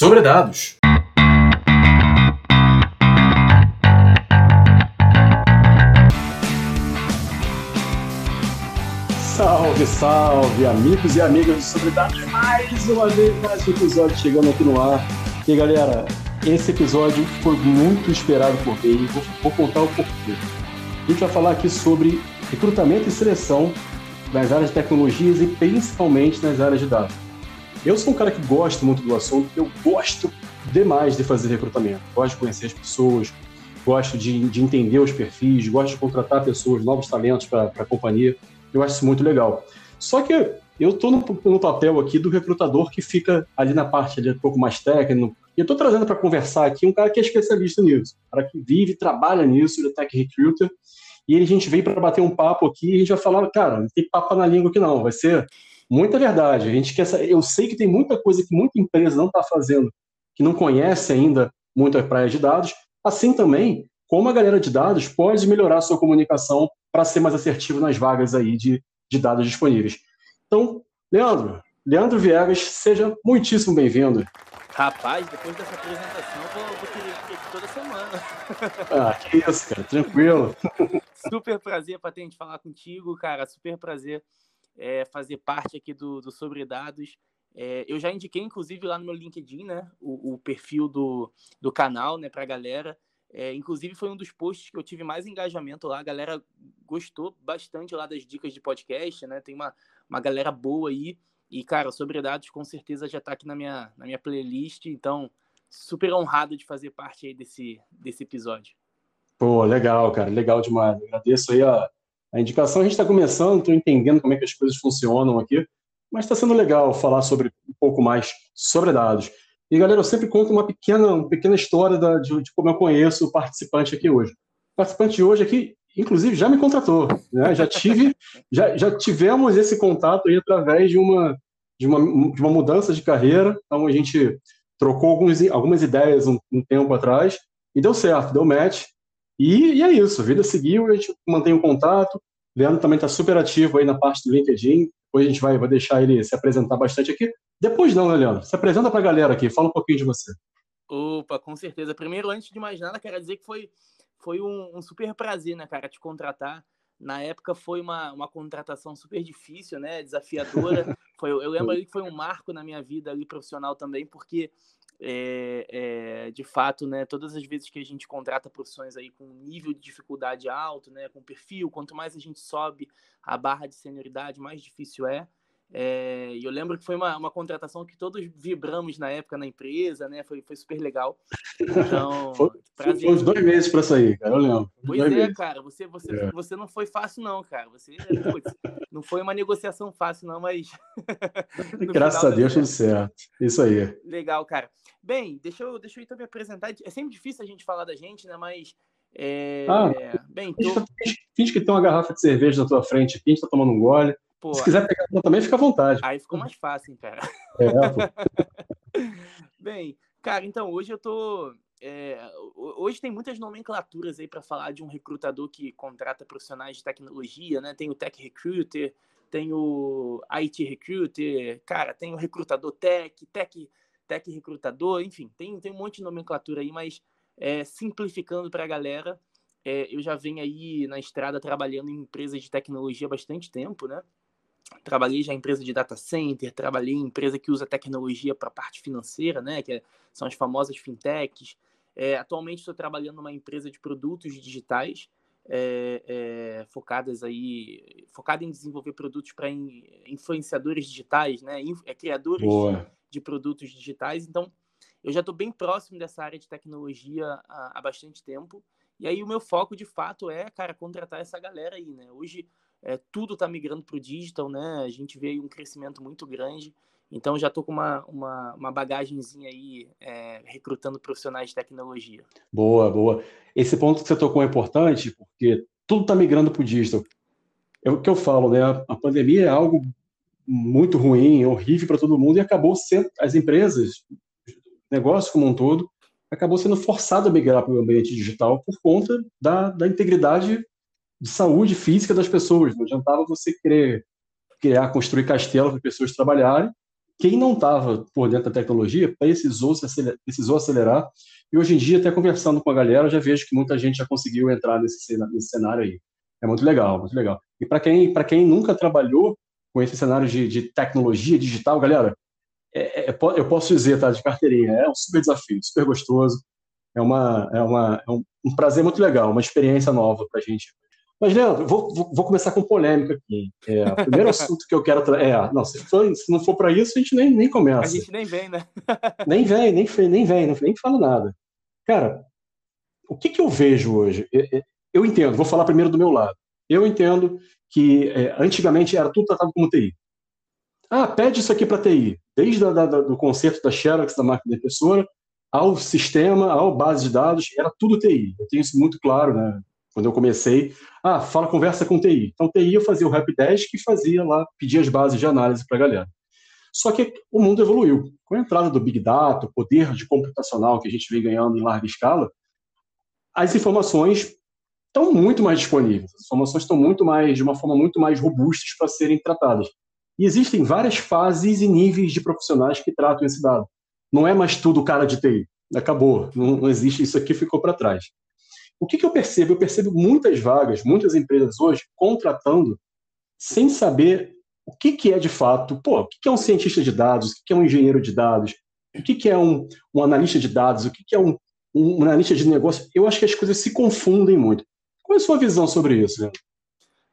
sobre dados. Salve, salve, amigos e amigas do Sobre Dados. Mais uma vez, mais um episódio chegando aqui no ar. E galera, esse episódio foi muito esperado por mim. Vou, vou contar o porquê. A gente vai falar aqui sobre recrutamento e seleção nas áreas de tecnologias e principalmente nas áreas de dados. Eu sou um cara que gosta muito do assunto, eu gosto demais de fazer recrutamento. Gosto de conhecer as pessoas, gosto de, de entender os perfis, gosto de contratar pessoas, novos talentos para a companhia. Eu acho isso muito legal. Só que eu estou no, no, papel aqui do recrutador que fica ali na parte ali, um pouco mais técnico. E eu estou trazendo para conversar aqui um cara que é especialista nisso, um cara que vive, trabalha nisso, ele é tech recruiter. E a gente veio para bater um papo aqui e a gente vai falar, cara, não tem papo na língua aqui não, vai ser muita verdade. A gente quer eu sei que tem muita coisa que muita empresa não está fazendo, que não conhece ainda muito a praia de dados. Assim também, como a galera de dados pode melhorar a sua comunicação para ser mais assertivo nas vagas aí de, de dados disponíveis. Então, Leandro, Leandro Viegas, seja muitíssimo bem-vindo. Rapaz, depois dessa apresentação, eu vou, vou querer aqui toda semana. Ah, que isso, cara, tranquilo. Super prazer, Patente, falar contigo, cara, super prazer é, fazer parte aqui do, do Sobre Dados. É, eu já indiquei, inclusive, lá no meu LinkedIn, né, o, o perfil do, do canal, né, para a galera. É, inclusive, foi um dos posts que eu tive mais engajamento lá. A galera gostou bastante lá das dicas de podcast, né? Tem uma, uma galera boa aí. E, cara, Sobre Dados com certeza já está aqui na minha, na minha playlist. Então, super honrado de fazer parte aí desse, desse episódio. Pô, legal, cara. Legal demais. Agradeço aí a, a indicação. A gente está começando, estou entendendo como é que as coisas funcionam aqui, mas está sendo legal falar sobre um pouco mais sobre dados. E galera, eu sempre conto uma pequena, uma pequena história da, de, de, como eu conheço o participante aqui hoje. O participante de hoje aqui, inclusive, já me contratou. Né? Já tive, já, já tivemos esse contato aí através de uma, de uma, de uma mudança de carreira. Então a gente trocou alguns, algumas ideias um, um tempo atrás e deu certo, deu match. E, e, é isso, a vida seguiu, a gente mantém o contato. Leandro também está super ativo aí na parte do LinkedIn. Depois a gente vai, vai deixar ele se apresentar bastante aqui. Depois não, né, Leandro? Se apresenta para a galera aqui, fala um pouquinho de você. Opa, com certeza. Primeiro, antes de mais nada, quero dizer que foi, foi um, um super prazer, né, cara, te contratar. Na época foi uma, uma contratação super difícil, né, desafiadora. foi, eu lembro ali que foi um marco na minha vida ali profissional também, porque é, é, de fato, né, todas as vezes que a gente contrata profissões aí com nível de dificuldade alto, né, com perfil, quanto mais a gente sobe a barra de senioridade, mais difícil é. É, e eu lembro que foi uma, uma contratação que todos vibramos na época na empresa, né? Foi, foi super legal. Então, foi, foi uns dois meses para sair, cara, eu lembro. Pois é, meses. cara, você, você, é. você não foi fácil, não, cara. Você putz, não foi uma negociação fácil, não, mas. Graças a Deus, tudo certo. Isso aí. Legal, cara. Bem, deixa eu, deixa eu então me apresentar. É sempre difícil a gente falar da gente, né? Mas. É... Ah, bem, tô... finge que tem uma garrafa de cerveja na tua frente aqui, a gente tá tomando um gole. Pô, Se quiser pegar também, fica à vontade. Aí ficou mais fácil, hein, cara. É, Bem, cara, então hoje eu tô. É, hoje tem muitas nomenclaturas aí para falar de um recrutador que contrata profissionais de tecnologia, né? Tem o Tech Recruiter, tem o IT Recruiter, cara, tem o recrutador Tech, Tech, tech Recrutador, enfim, tem, tem um monte de nomenclatura aí, mas é, simplificando para a galera, é, eu já venho aí na estrada trabalhando em empresas de tecnologia há bastante tempo, né? Trabalhei já em empresa de data center, trabalhei em empresa que usa tecnologia para a parte financeira, né, que é, são as famosas fintechs. É, atualmente estou trabalhando numa empresa de produtos digitais, é, é, focadas aí, focada em desenvolver produtos para in, influenciadores digitais, né, in, é, criadores de, de, produtos digitais. Então, eu já estou bem próximo dessa área de tecnologia há, há bastante tempo. E aí o meu foco, de fato, é, cara, contratar essa galera aí, né? Hoje é, tudo está migrando para o digital, né? A gente vê um crescimento muito grande. Então já estou com uma, uma, uma bagagenzinha aí é, recrutando profissionais de tecnologia. Boa, boa. Esse ponto que você tocou é importante, porque tudo está migrando para o digital. É o que eu falo, né? A pandemia é algo muito ruim, horrível para todo mundo, e acabou sendo, as empresas, negócio como um todo, acabou sendo forçado a migrar para o ambiente digital por conta da, da integridade de saúde física das pessoas. Não adiantava você querer criar, construir castelo para pessoas trabalharem quem não estava por dentro da tecnologia precisou, acelerar, precisou acelerar. E hoje em dia, até conversando com a galera, já vejo que muita gente já conseguiu entrar nesse, nesse cenário aí. É muito legal, muito legal. E para quem, quem nunca trabalhou com esse cenário de, de tecnologia digital, galera, é, é, eu posso dizer, tá, de carteirinha, é um super desafio, super gostoso. É, uma, é, uma, é um, um prazer muito legal, uma experiência nova para a gente. Mas, Leandro, vou, vou, começar com polêmica aqui. É, o primeiro assunto que eu quero trazer. É, não, se, for, se não for para isso, a gente nem, nem começa. A gente nem vem, né? nem vem, nem, nem vem, não, nem fala nada. Cara, o que, que eu vejo hoje? Eu entendo, vou falar primeiro do meu lado. Eu entendo que é, antigamente era tudo tratado como TI. Ah, pede isso aqui para TI. Desde a, da, do conceito da Xerox, da máquina impressora, ao sistema, ao base de dados, era tudo TI. Eu tenho isso muito claro, né? Quando eu comecei, ah, fala, conversa com TI. Então, TI eu fazia o Rapdesk e fazia lá, pedia as bases de análise para a galera. Só que o mundo evoluiu. Com a entrada do Big Data, o poder de computacional que a gente vem ganhando em larga escala, as informações estão muito mais disponíveis. As informações estão muito mais, de uma forma muito mais robustas para serem tratadas. E existem várias fases e níveis de profissionais que tratam esse dado. Não é mais tudo cara de TI. Acabou. Não, não existe. Isso aqui ficou para trás. O que, que eu percebo? Eu percebo muitas vagas, muitas empresas hoje contratando sem saber o que, que é de fato, pô, o que, que é um cientista de dados, o que, que é um engenheiro de dados, o que, que é um, um analista de dados, o que, que é um, um analista de negócio. Eu acho que as coisas se confundem muito. Qual é a sua visão sobre isso?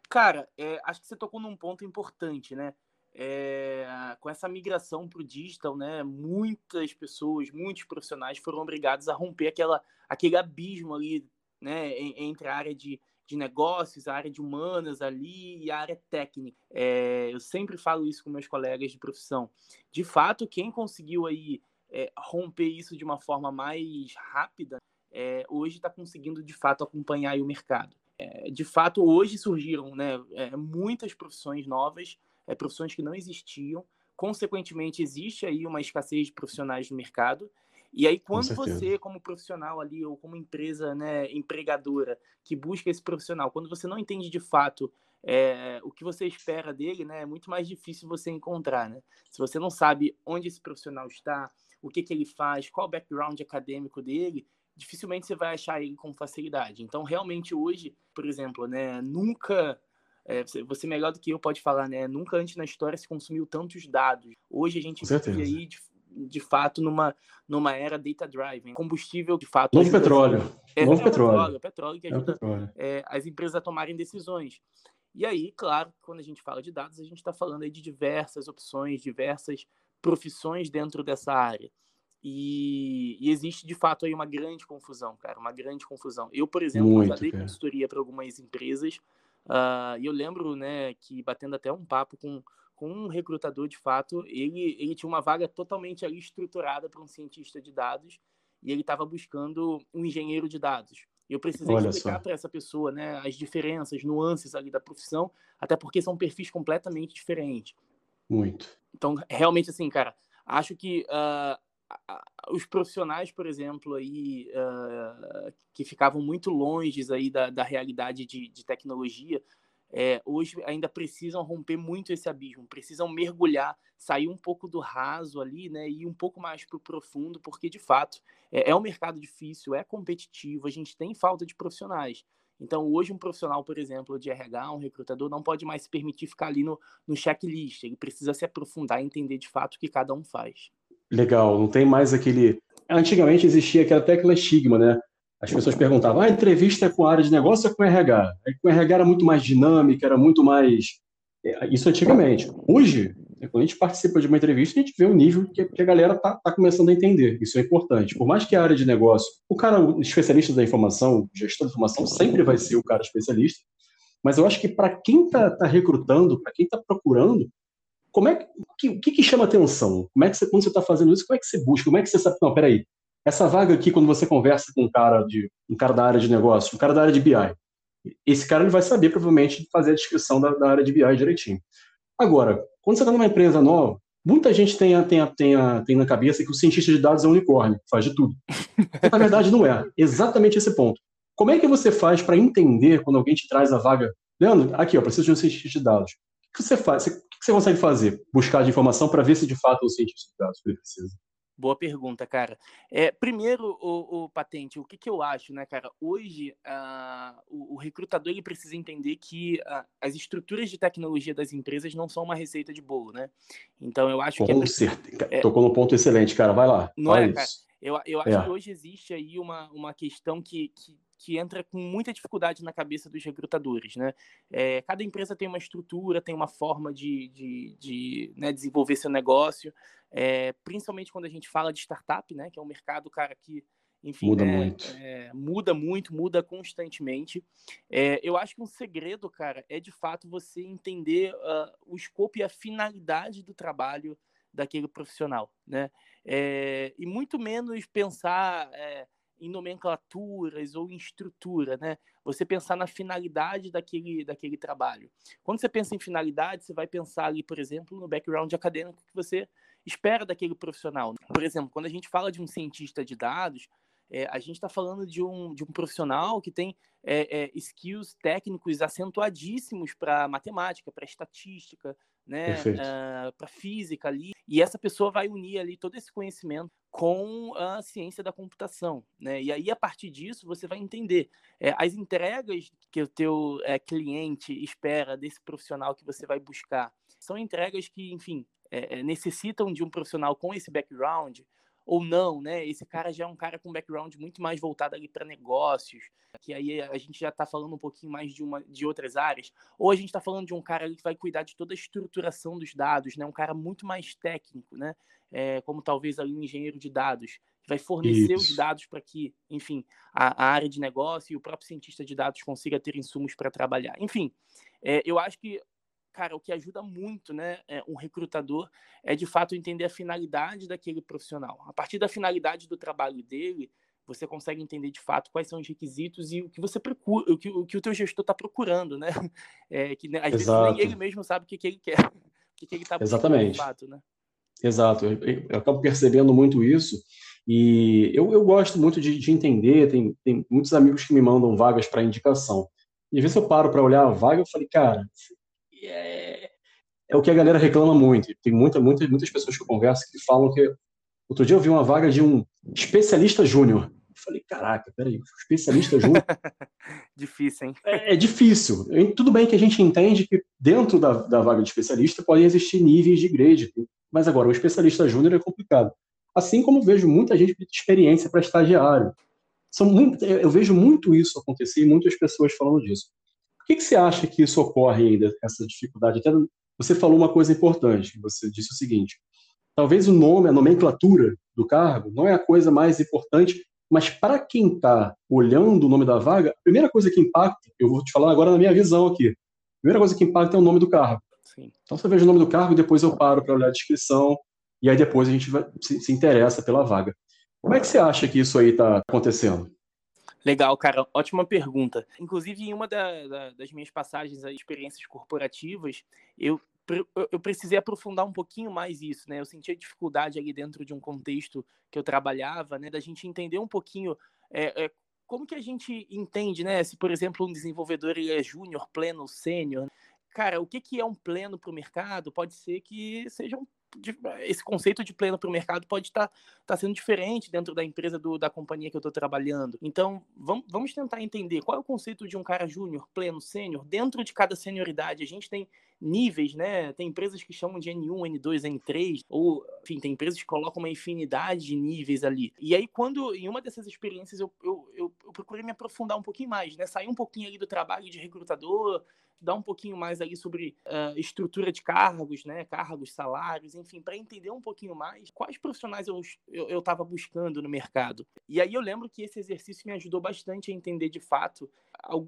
Cara, é, acho que você tocou num ponto importante, né? É, com essa migração para o digital, né, muitas pessoas, muitos profissionais foram obrigados a romper aquela, aquele abismo ali né, entre a área de, de negócios, a área de humanas ali e a área técnica. É, eu sempre falo isso com meus colegas de profissão. De fato, quem conseguiu aí é, romper isso de uma forma mais rápida, é, hoje está conseguindo de fato acompanhar o mercado. É, de fato, hoje surgiram né, é, muitas profissões novas, é, profissões que não existiam. Consequentemente, existe aí uma escassez de profissionais no mercado e aí, quando você, como profissional ali, ou como empresa né, empregadora, que busca esse profissional, quando você não entende de fato é, o que você espera dele, né, é muito mais difícil você encontrar. Né? Se você não sabe onde esse profissional está, o que, que ele faz, qual o background acadêmico dele, dificilmente você vai achar ele com facilidade. Então, realmente, hoje, por exemplo, né, nunca é, você melhor do que eu pode falar, né? Nunca antes na história se consumiu tantos dados. Hoje a gente vive aí de, fato numa, numa era data driven. Combustível, de fato. Novo petróleo. É, Novo é petróleo. petróleo. que ajuda é, as empresas a tomarem decisões. E aí, claro, quando a gente fala de dados, a gente está falando aí de diversas opções, diversas profissões dentro dessa área. E, e, existe de fato aí uma grande confusão, cara, uma grande confusão. Eu, por exemplo, Muito, já dei consultoria para algumas empresas uh, e eu lembro, né, que batendo até um papo com com um recrutador de fato, ele, ele tinha uma vaga totalmente ali estruturada para um cientista de dados e ele estava buscando um engenheiro de dados. Eu precisei Olha explicar para essa pessoa né, as diferenças, nuances ali da profissão, até porque são perfis completamente diferentes. Muito. Então, realmente, assim, cara, acho que uh, os profissionais, por exemplo, aí, uh, que ficavam muito longe aí da, da realidade de, de tecnologia, é, hoje ainda precisam romper muito esse abismo, precisam mergulhar, sair um pouco do raso ali, né, e ir um pouco mais para o profundo, porque de fato é, é um mercado difícil, é competitivo, a gente tem falta de profissionais. Então, hoje, um profissional, por exemplo, de RH, um recrutador, não pode mais se permitir ficar ali no, no checklist. Ele precisa se aprofundar e entender de fato o que cada um faz. Legal, não tem mais aquele. Antigamente existia aquela tecla estigma, né? As pessoas perguntavam, ah, a entrevista é com a área de negócio ou com RH? Aí, com RH era muito mais dinâmica, era muito mais... É, isso antigamente. Hoje, quando a gente participa de uma entrevista, a gente vê o nível que, a galera está tá começando a entender. Isso é importante. Por mais que a área de negócio, o cara, o especialista da informação, gestor da informação, sempre vai ser o cara especialista. Mas eu acho que para quem está tá recrutando, para quem está procurando, como é que, o que, que chama atenção? Como é que você, quando você está fazendo isso, como é que você busca? Como é que você sabe? Não, peraí, essa vaga aqui, quando você conversa com um cara, de, um cara da área de negócio, um cara da área de BI, esse cara ele vai saber provavelmente fazer a descrição da, da área de BI direitinho. Agora, quando você está numa empresa nova, muita gente tem, tem, tem, tem na cabeça que o cientista de dados é um unicórnio, faz de tudo. Na verdade, não é. Exatamente esse ponto. Como é que você faz para entender quando alguém te traz a vaga? Leandro, aqui, ó, preciso de um cientista de dados. O que você faz? Você, que você consegue fazer? Buscar de informação para ver se de fato o cientista de dados ele precisa. Boa pergunta, cara. É, primeiro, o, o patente, o que, que eu acho, né, cara? Hoje, uh, o, o, recrutador ele precisa entender que uh, as estruturas de tecnologia das empresas não são uma receita de bolo, né? Então, eu acho Com que... Com é, certeza. É, Tocou num ponto excelente, cara. Vai lá. Não é, cara? Eu, eu acho é. que hoje existe aí uma, uma questão que, que, que entra com muita dificuldade na cabeça dos recrutadores, né? É, cada empresa tem uma estrutura, tem uma forma de, de, de né, desenvolver seu negócio, é, principalmente quando a gente fala de startup, né? Que é um mercado, cara, que enfim, muda né, muito. É, muda muito, muda constantemente. É, eu acho que um segredo, cara, é de fato você entender uh, o escopo e a finalidade do trabalho daquele profissional, né? É, e muito menos pensar é, em nomenclaturas ou em estrutura, né? Você pensar na finalidade daquele, daquele trabalho. Quando você pensa em finalidade, você vai pensar ali, por exemplo, no background acadêmico que você espera daquele profissional. Por exemplo, quando a gente fala de um cientista de dados, é, a gente está falando de um, de um profissional que tem é, é, skills técnicos acentuadíssimos para matemática, para estatística, né, uh, ah, para física ali. E essa pessoa vai unir ali todo esse conhecimento com a ciência da computação, né? E aí a partir disso você vai entender é, as entregas que o teu é, cliente espera desse profissional que você vai buscar são entregas que, enfim, é, necessitam de um profissional com esse background ou não, né? Esse cara já é um cara com background muito mais voltado ali para negócios, que aí a gente já está falando um pouquinho mais de uma de outras áreas, ou a gente está falando de um cara ali que vai cuidar de toda a estruturação dos dados, né? Um cara muito mais técnico, né? É, como talvez ali um engenheiro de dados, que vai fornecer Isso. os dados para que, enfim, a, a, área de negócio e o próprio cientista de dados consiga ter insumos para trabalhar. Enfim, é, eu acho que cara, o que ajuda muito, né, é, um recrutador é de fato entender a finalidade daquele profissional. A partir da finalidade do trabalho dele, você consegue entender de fato quais são os requisitos e o que você procura, o que o, que o teu gestor está procurando, né? É, que né, às Exato. vezes nem ele mesmo sabe o que, que ele quer, o que, que ele está Exatamente. de fato, né? Exato, eu, eu, acabo percebendo muito isso e eu, eu gosto muito de, de entender. Tem, tem muitos amigos que me mandam vagas para indicação. E às vezes eu paro para olhar a vaga e falei, cara, é, é o que a galera reclama muito. Tem muita, muita, muitas pessoas que eu converso que falam que. Outro dia eu vi uma vaga de um especialista júnior. Falei, caraca, peraí, especialista júnior. difícil, hein? É, é, difícil. Tudo bem que a gente entende que dentro da, da vaga de especialista podem existir níveis de grade, mas agora o especialista júnior é complicado. Assim como vejo muita gente de experiência para estagiário. São muito, eu vejo muito isso acontecer e muitas pessoas falando disso que, que você acha que isso ocorre ainda, essa dificuldade? Até você falou uma coisa importante, você disse o seguinte, talvez o nome, a nomenclatura do cargo não é a coisa mais importante, mas para quem está olhando o nome da vaga, a primeira coisa que impacta, eu vou te falar agora na minha visão aqui, a primeira coisa que impacta é o nome do cargo. Sim. Então você veja o nome do cargo, depois eu paro para olhar a descrição, e aí depois a gente vai, se, se interessa pela vaga. Como é que você acha que isso aí está acontecendo? Legal, cara, ótima pergunta. Inclusive, em uma da, da, das minhas passagens, as experiências corporativas, eu, eu precisei aprofundar um pouquinho mais isso, né? Eu sentia dificuldade ali dentro de um contexto que eu trabalhava, né? Da gente entender um pouquinho é, é, como que a gente entende, né? Se, por exemplo, um desenvolvedor ele é júnior, pleno, sênior. Cara, o que, que é um pleno para o mercado? Pode ser que seja um esse conceito de pleno para o mercado pode estar tá, tá sendo diferente dentro da empresa do, da companhia que eu estou trabalhando. Então, vamos, vamos tentar entender qual é o conceito de um cara júnior, pleno, sênior. Dentro de cada senioridade, a gente tem níveis, né? Tem empresas que chamam de N1, N2, N3, ou, enfim, tem empresas que colocam uma infinidade de níveis ali. E aí, quando, em uma dessas experiências, eu, eu, eu, eu procurei me aprofundar um pouquinho mais, né? Sair um pouquinho ali do trabalho de recrutador, dar um pouquinho mais ali sobre uh, estrutura de cargos, né? Cargos, salários, enfim, para entender um pouquinho mais quais profissionais eu estava buscando no mercado. E aí eu lembro que esse exercício me ajudou bastante a entender de fato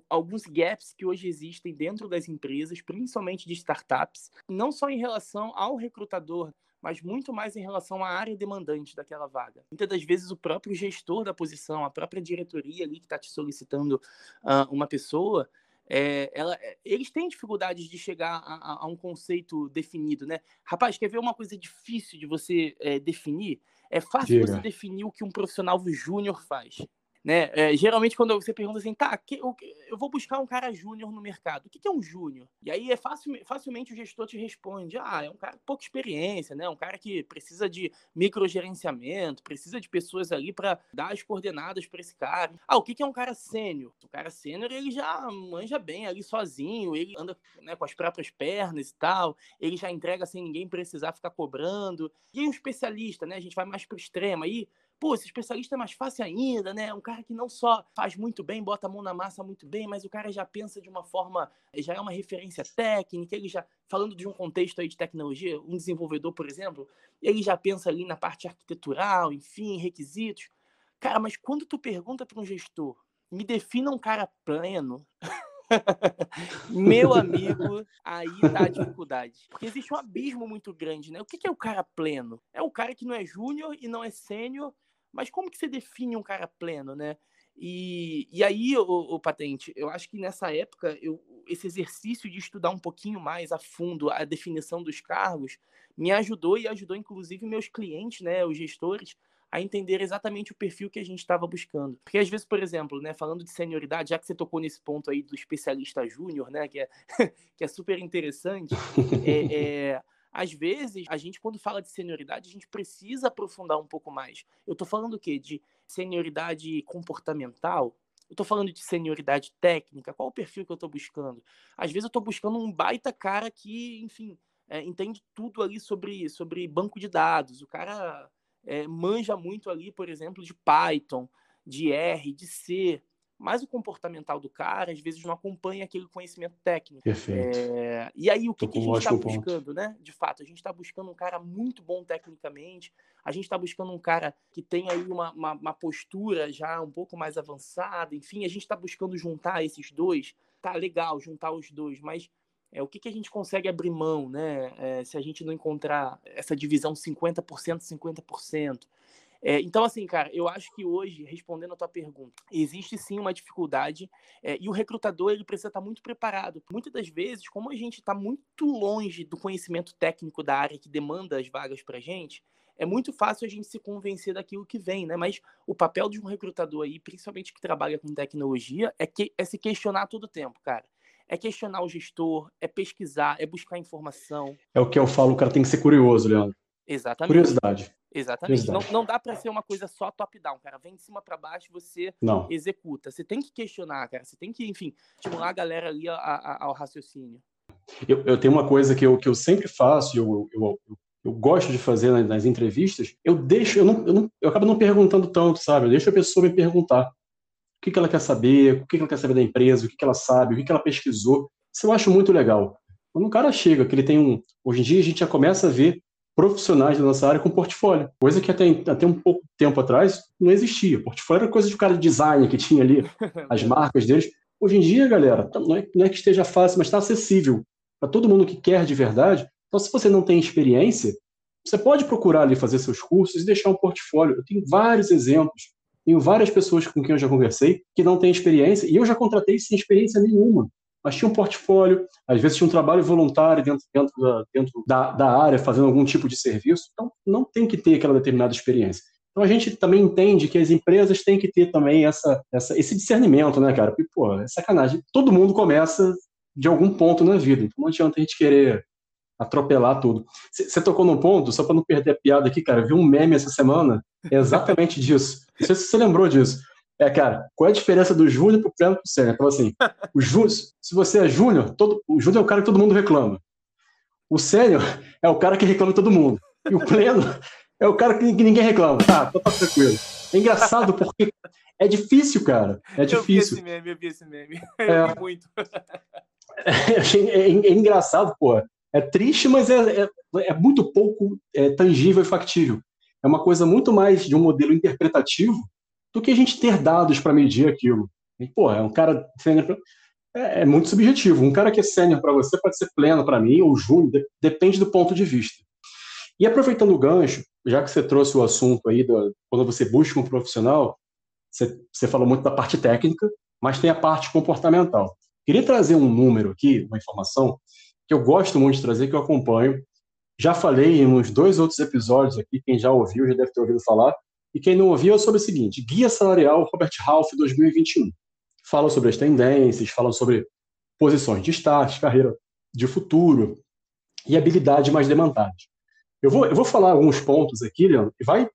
alguns gaps que hoje existem dentro das empresas, principalmente de startups, não só em relação ao recrutador, mas muito mais em relação à área demandante daquela vaga. Muitas das vezes o próprio gestor da posição, a própria diretoria ali que está te solicitando uh, uma pessoa, é, ela, é, eles têm dificuldades de chegar a, a, um conceito definido, né? Rapaz, quer ver uma coisa difícil de você é, definir? É fácil Diga. você definir o que um profissional júnior faz. Né? É, geralmente, quando você pergunta assim, tá, que, eu, eu, vou buscar um cara júnior no mercado, o que, que é um júnior? E aí é fácil, facilmente o gestor te responde, ah, é um cara com pouca experiência, né? um cara que precisa de microgerenciamento, precisa de pessoas ali para dar as coordenadas para esse cara. Ah, o que, que é um cara sênior? O cara sênior, ele já manja bem ali sozinho, ele anda né, com as próprias pernas e tal, ele já entrega sem ninguém precisar ficar cobrando. E um especialista, né? A gente vai mais pro extremo aí, Pô, esse especialista é mais fácil ainda, né? Um cara que não só faz muito bem, bota a mão na massa muito bem, mas o cara já pensa de uma forma, já é uma referência técnica, ele já, falando de um contexto aí de tecnologia, um desenvolvedor, por exemplo, ele já pensa ali na parte arquitetural, enfim, requisitos. Cara, mas quando tu pergunta para um gestor, me defina um cara pleno, Meu amigo, aí tá a dificuldade. Porque existe um abismo muito grande, né? O que é o cara pleno? É o cara que não é júnior e não é sênior mas como que você define um cara pleno, né? E, e aí, o, o, Patente, eu acho que nessa época, eu, esse exercício de estudar um pouquinho mais a fundo a definição dos cargos me ajudou e ajudou, inclusive, meus clientes, né, os gestores, a entender exatamente o perfil que a gente estava buscando. Porque às vezes, por exemplo, né, falando de senioridade, já que você tocou nesse ponto aí do especialista júnior, né, que é, que é super interessante, é, é às vezes, a gente, quando fala de senioridade, a gente precisa aprofundar um pouco mais. Eu estou falando o quê? De senioridade comportamental? Eu estou falando de senioridade técnica? Qual o perfil que eu estou buscando? Às vezes eu estou buscando um baita cara que, enfim, é, entende tudo ali sobre, sobre banco de dados. O cara é, manja muito ali, por exemplo, de Python, de R, de C mas o comportamental do cara às vezes não acompanha aquele conhecimento técnico. Perfeito. É... E aí o que, que a gente está buscando, ponto. né? De fato, a gente está buscando um cara muito bom tecnicamente, a gente está buscando um cara que tem aí uma, uma, uma, postura já um pouco mais avançada, enfim, a gente está buscando juntar esses dois. Tá legal juntar os dois, mas é, o que, que a gente consegue abrir mão, né? É, se a gente não encontrar essa divisão 50%, 50%. É, então, assim, cara, eu acho que hoje, respondendo a tua pergunta, existe sim uma dificuldade é, e o recrutador ele precisa estar muito preparado. Muitas das vezes, como a gente está muito longe do conhecimento técnico da área que demanda as vagas para gente, é muito fácil a gente se convencer daquilo que vem, né? Mas o papel de um recrutador aí, principalmente que trabalha com tecnologia, é, que, é se questionar todo o tempo, cara é questionar o gestor, é pesquisar, é buscar informação. É o que eu falo, o cara tem que ser curioso, Leandro. Exatamente. Curiosidade. Exatamente. Não, não dá para ser uma coisa só top-down, cara. Vem de cima para baixo você não. executa. Você tem que questionar, cara. Você tem que, enfim, estimular a galera ali a, a, ao raciocínio. Eu, eu, tenho uma coisa que eu, que eu sempre faço, eu, eu, eu, eu gosto de fazer nas, nas, entrevistas. Eu deixo, eu, não, eu, não, eu acabo não perguntando tanto, sabe? Eu deixo a pessoa me perguntar o que, que ela quer saber, o que, que ela quer saber da empresa, o que, que ela sabe, o que, que ela pesquisou. Isso eu acho muito legal. Quando um cara chega, que ele tem um. Hoje em dia a gente já começa a ver profissionais da nossa área com portfólio, coisa que até, até um pouco tempo atrás não existia. Portfólio era coisa de cara de design que tinha ali, as marcas deles. Hoje em dia, galera, tá, não é, não é que esteja fácil, mas está acessível para todo mundo que quer de verdade. Então, se você não tem experiência, você pode procurar ali fazer seus cursos e deixar um portfólio. Eu tenho vários exemplos, tenho várias pessoas com quem eu já conversei que não têm experiência e eu já contratei sem experiência nenhuma mas tinha um portfólio, às vezes tinha um trabalho voluntário dentro, dentro, da, dentro da, da área, fazendo algum tipo de serviço, então não tem que ter aquela determinada experiência. Então a gente também entende que as empresas têm que ter também essa, essa, esse discernimento, né, cara? Porque, pô, é sacanagem. Todo mundo começa de algum ponto na vida, então não adianta a gente querer atropelar tudo. Você tocou num ponto, só para não perder a piada aqui, cara, vi um meme essa semana exatamente disso. Não sei se você lembrou disso. É, cara, qual é a diferença do júnior pro pleno pro sênior? Então, assim, o júnior, se você é júnior, todo, o júnior é o cara que todo mundo reclama. O sênior é o cara que reclama todo mundo. E o pleno é o cara que ninguém reclama. Tá, tá, tá tranquilo. É engraçado porque é difícil, cara. É difícil. Eu vi esse meme, eu vi esse meme. Eu é, vi muito. É, é, é, engraçado, pô. É triste, mas é, é, é muito pouco é, tangível e factível. É uma coisa muito mais de um modelo interpretativo do que a gente ter dados para medir aquilo. E, pô, é um cara sênior. É, é, muito subjetivo. Um cara que é sênior para você pode ser pleno para mim ou júnior, de, depende do ponto de vista. E aproveitando o gancho, já que você trouxe o assunto aí, do, quando você busca um profissional, você, você falou muito da parte técnica, mas tem a parte comportamental. Queria trazer um número aqui, uma informação, que eu gosto muito de trazer, que eu acompanho. Já falei em uns dois outros episódios aqui, quem já ouviu já deve ter ouvido falar, E quem não ouviu é sobre o seguinte: Guia Salarial Robert Half 2021. Fala sobre as tendências, fala sobre posições de destaque, carreira de futuro e habilidade mais demandadas. Eu vou, eu vou falar alguns pontos aqui, Leandro, e vai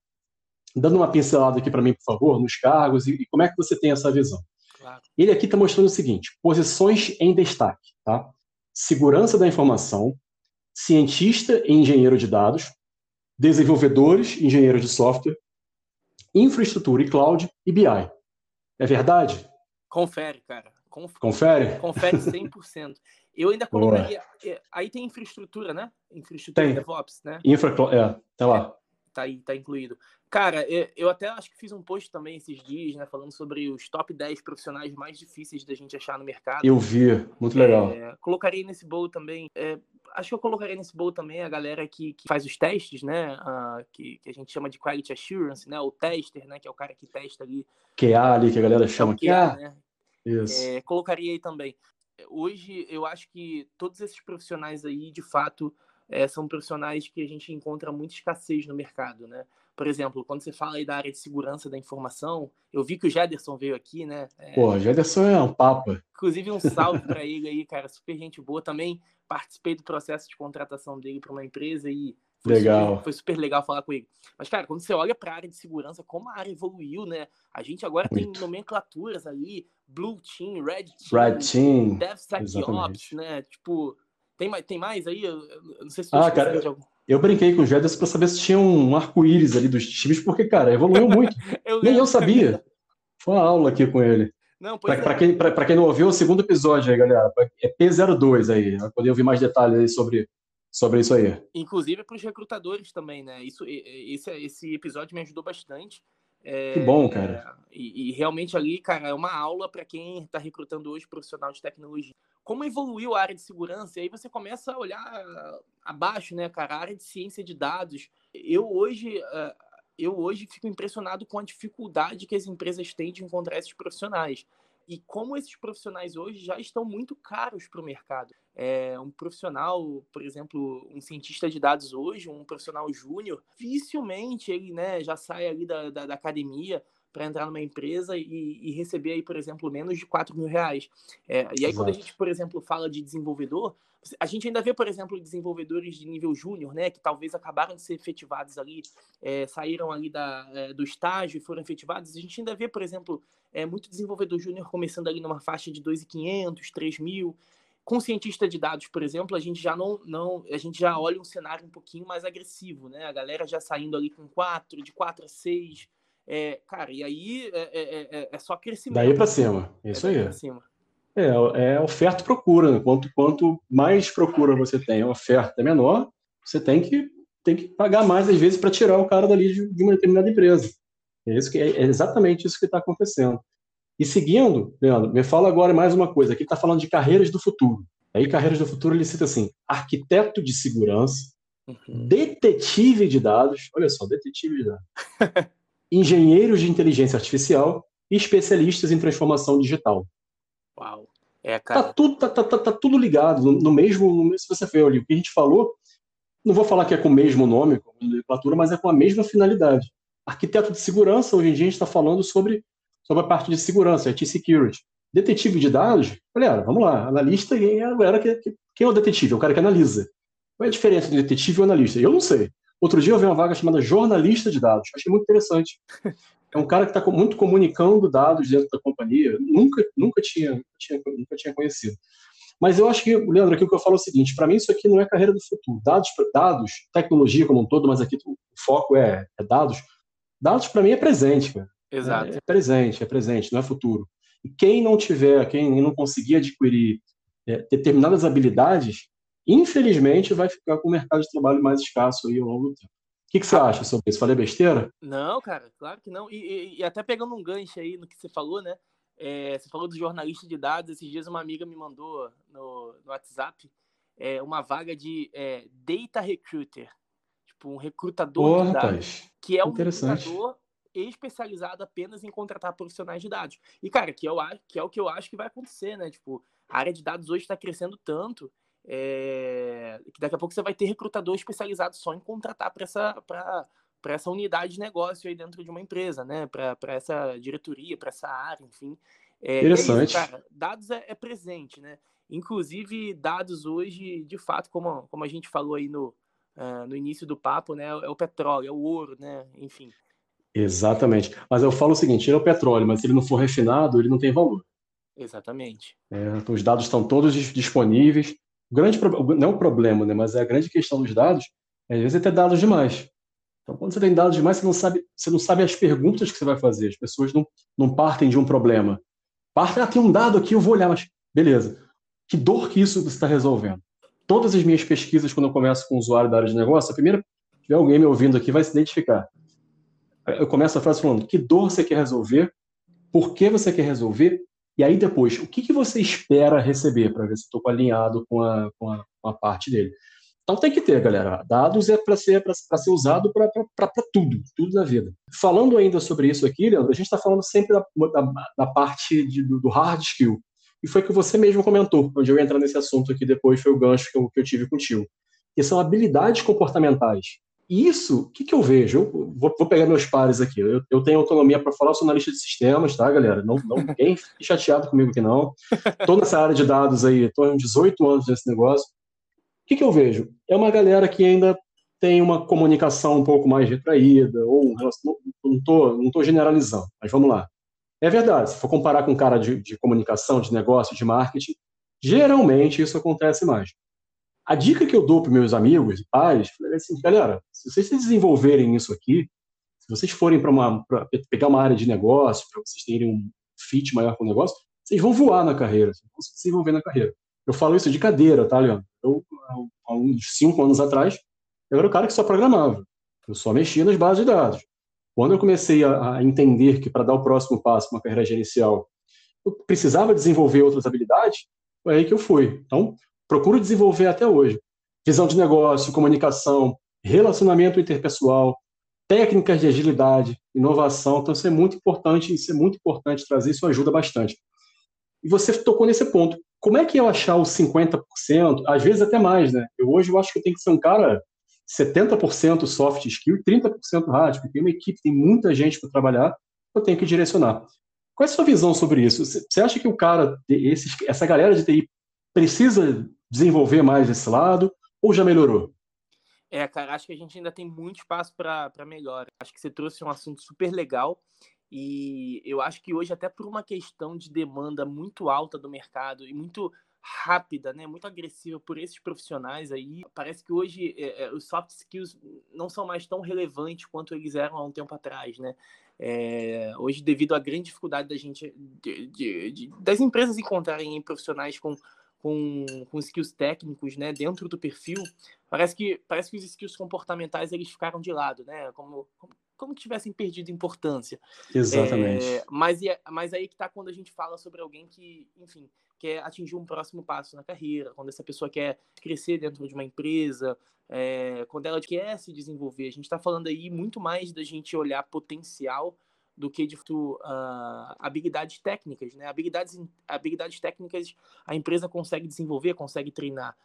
dando uma pincelada aqui para mim, por favor, nos cargos e, e, como é que você tem essa visão. Claro. Ele aqui está mostrando o seguinte: posições em destaque, tá? Segurança da informação, cientista e engenheiro de dados, desenvolvedores, engenheiro de software, infraestrutura e cloud e BI. É verdade? Confere, cara. Conf... Confere? Confere 100%. Eu ainda colocaria. É, aí tem infraestrutura, né? Infraestrutura tem. DevOps, né? Infra, é, tá lá. É, tá aí, tá incluído. Cara, eu até acho que fiz um post também esses dias, né? Falando sobre os top 10 profissionais mais difíceis da gente achar no mercado. Eu vi, muito legal. É, colocaria nesse bowl também. É, acho que eu colocaria nesse bowl também a galera que, que faz os testes, né? Uh, que, que, a gente chama de Quality Assurance, né? O tester, né? Que é o cara que testa ali. QA ali, que a galera chama. É QA, né? Isso. É, colocaria aí também. Hoje, eu acho que todos esses profissionais aí, de fato, é, são profissionais que a gente encontra muita escassez no mercado, né? Por exemplo, quando você fala aí da área de segurança da informação, eu vi que o Jederson veio aqui, né? É, Pô, o Jederson é um papo. Inclusive, um salve para ele aí, cara, super gente boa. Também participei do processo de contratação dele para uma empresa e foi legal. Super, foi super legal falar com ele. Mas, cara, quando você olha para a área de segurança, como a área evoluiu, né? A gente agora Muito. tem nomenclaturas ali, Blue Team, Red Team, Red Team DevSecOps, né? Tipo, tem, tem mais aí? Eu, não sei se ah, cara, eu, eu, brinquei com o Jederson para saber se tinha um arco-íris ali dos times, porque, cara, evoluiu muito. eu Nem eu sabia. Foi uma aula aqui com ele. Para é. quem, quem não ouviu, o segundo episódio aí, galera. É P02 aí. Vai poder ouvir mais detalhes aí sobre, sobre isso aí. Inclusive para os recrutadores também, né? Isso, esse, esse episódio me ajudou bastante. É, que bom, cara. E, e, realmente ali, cara, é uma aula para quem está recrutando hoje profissional de tecnologia como evoluiu a área de segurança, e aí você começa a olhar abaixo, né, cara, a área de ciência de dados. Eu hoje, eh, eu hoje fico impressionado com a dificuldade que as empresas têm de encontrar esses profissionais. E como esses profissionais hoje já estão muito caros para o mercado. É, um profissional, por exemplo, um cientista de dados hoje, um profissional júnior, dificilmente ele né, já sai ali da, da, da academia para entrar numa empresa e, e, receber aí, por exemplo, menos de 4 mil reais. É, e aí, Exato. quando a gente, por exemplo, fala de desenvolvedor, a gente ainda vê, por exemplo, desenvolvedores de nível júnior, né, que talvez acabaram de ser efetivados ali, é, saíram ali da, é, do estágio e foram efetivados. A gente ainda vê, por exemplo, é, muito desenvolvedor júnior começando ali numa faixa de 2.500, 3 mil. Com cientista de dados, por exemplo, a gente já não, não, a gente já olha um cenário um pouquinho mais agressivo, né? A galera já saindo ali com 4, de 4 a 6, é, cara, e aí é, é, é, é só crescimento. Daí para cima, isso aí. É, é oferta e procura. Né? Quanto, quanto mais procura você tem, a oferta é menor, você tem que, tem que pagar mais às vezes para tirar o cara dali de, de, uma determinada empresa. É, isso que, é exatamente isso que está acontecendo. E seguindo, Leandro, me fala agora mais uma coisa. Aqui está falando de carreiras do futuro. Aí, carreiras do futuro, ele cita assim: arquiteto de segurança, uhum. detetive de dados. Olha só, detetive de dados. engenheiros de inteligência artificial e especialistas em transformação digital. Uau. É, cara. Tá tudo, tá, tá, tá, tá tudo ligado no, no mesmo. Se você ver ali o que a gente falou, não vou falar que é com o mesmo nome, com a nomenclatura, mas é com a mesma finalidade. Arquiteto de segurança, hoje em dia a gente está falando sobre, sobre a parte de segurança, IT security. Detetive de dados, galera, vamos lá, analista a galera que, que, quem é o detetive? É o cara que analisa. Qual é a diferença entre detetive e analista? Eu não sei. Outro dia eu vi uma vaga chamada jornalista de dados. Achei muito interessante. É um cara que está muito comunicando dados dentro da companhia. Nunca, nunca tinha, nunca tinha, nunca tinha conhecido. Mas eu acho que, Leandro, aqui o que eu falo é o seguinte: para mim isso aqui não é carreira do futuro. Dados, dados, tecnologia como um todo, mas aqui o foco é, é dados. Dados para mim é presente, cara. Exato. É, é, presente, é presente, não é futuro. E quem não tiver, quem não conseguir adquirir é, determinadas habilidades, infelizmente, vai ficar com o mercado de trabalho mais escasso aí ao longo do tempo. O que, que você acha sobre isso? Falei besteira? Não, cara, claro que não. E, e, e até pegando um gancho aí no que você falou, né? É, você falou do jornalista de dados. Esses dias uma amiga me mandou no, no WhatsApp é, uma vaga de é, data recruiter, tipo um recrutador oh, de dados, que é um recrutador especializado apenas em contratar profissionais de dados. E cara, que eu que é o que eu acho que vai acontecer, né? Tipo, a área de dados hoje está crescendo tanto é, que daqui a pouco você vai ter recrutador especializado só em contratar para essa unidade de negócio aí dentro de uma empresa, né? Para essa diretoria, para essa área, enfim. É, Interessante. É isso, dados é, é, presente, né? Inclusive, dados hoje, de fato, como, como a gente falou aí no, uh, no início do papo, né? É o petróleo, é o ouro, né? Enfim. Exatamente. Mas eu falo o seguinte: ele é o petróleo, mas se ele não for refinado, ele não tem valor. Exatamente. É, então os dados estão todos disponíveis. O grande não é um problema, né? Mas é a grande questão dos dados. Às vezes é ter dados demais. Então, quando você tem dados demais, você não sabe, você não sabe as perguntas que você vai fazer. As pessoas não, não partem de um problema. Partem, ah, tem um dado aqui, eu vou olhar, mas beleza. Que dor que isso está resolvendo? Todas as minhas pesquisas, quando eu começo com um usuário da área de negócio, a primeira, se tiver alguém me ouvindo aqui, vai se identificar. Eu começo a frase falando: que dor você quer resolver? Por que você quer resolver? E aí depois, o que, que você espera receber para ver se estou alinhado com a, com, a, com a parte dele? Então tem que ter, galera. Dados é para ser, ser usado para tudo, tudo na vida. Falando ainda sobre isso aqui, Leandro, a gente está falando sempre da, da, da parte de, do, hard skill. E foi que você mesmo comentou, onde eu ia entrar nesse assunto aqui depois, foi o gancho que eu, que eu tive contigo. Que são habilidades comportamentais. E isso, o que, que eu vejo? Eu vou, vou pegar meus pares aqui. Eu, eu tenho autonomia para falar, eu sou analista de sistemas, tá, galera? Não, não ninguém fique chateado comigo aqui, não. Estou nessa área de dados aí, estou há 18 anos nesse negócio. O que, que eu vejo? É uma galera que ainda tem uma comunicação um pouco mais retraída, ou não estou não tô generalizando, mas vamos lá. É verdade, se for comparar com um cara de, de comunicação, de negócio, de marketing, geralmente isso acontece mais. A dica que eu dou para meus amigos e pais é assim, galera, se vocês desenvolverem isso aqui, se vocês forem para uma pegar uma área de negócio, para vocês terem um fit maior com o negócio, vocês vão voar na carreira, vocês vão se desenvolver na carreira. Eu falo isso de cadeira, tá, Leandro? Eu, há uns cinco anos atrás, eu era o cara que só programava. Eu só mexia nas bases de dados. Quando eu comecei a, a entender que para dar o próximo passo uma carreira gerencial, eu precisava desenvolver outras habilidades, foi aí que eu fui. Então, procuro desenvolver até hoje. Visão de negócio, comunicação, relacionamento interpessoal, técnicas de agilidade, inovação. Então, isso é muito importante, isso é muito importante trazer, isso ajuda bastante. E você tocou nesse ponto. Como é que eu achar os 50%, às vezes até mais, né? Eu hoje eu acho que eu tenho que ser um cara 70% soft skill e 30% hard, porque tem uma equipe, tem muita gente para trabalhar, eu tenho que direcionar. Qual é a sua visão sobre isso? Você acha que o cara, esse, essa galera de TI precisa desenvolver mais esse lado ou já melhorou? É, cara, acho que a gente ainda tem muito espaço para melhora. Acho que você trouxe um assunto super legal e eu acho que hoje, até por uma questão de demanda muito alta do mercado e muito rápida, né, muito agressiva por esses profissionais aí, parece que hoje é, é, os soft skills não são mais tão relevantes quanto eles eram há um tempo atrás, né? É, hoje, devido à grande dificuldade da gente, de, de, de, das empresas encontrarem profissionais com, com, com skills técnicos, né, dentro do perfil, parece que parece que os skills comportamentais eles ficaram de lado, né? Como, como como que tivessem perdido importância. Exatamente. É, mas, mas aí que tá quando a gente fala sobre alguém que, enfim, quer atingir um próximo passo na carreira, quando essa pessoa quer crescer dentro de uma empresa, é, quando ela quer se desenvolver. A gente está falando aí muito mais da gente olhar potencial do que de uh, habilidades técnicas, né? Habilidades, habilidades técnicas a empresa consegue desenvolver, consegue treinar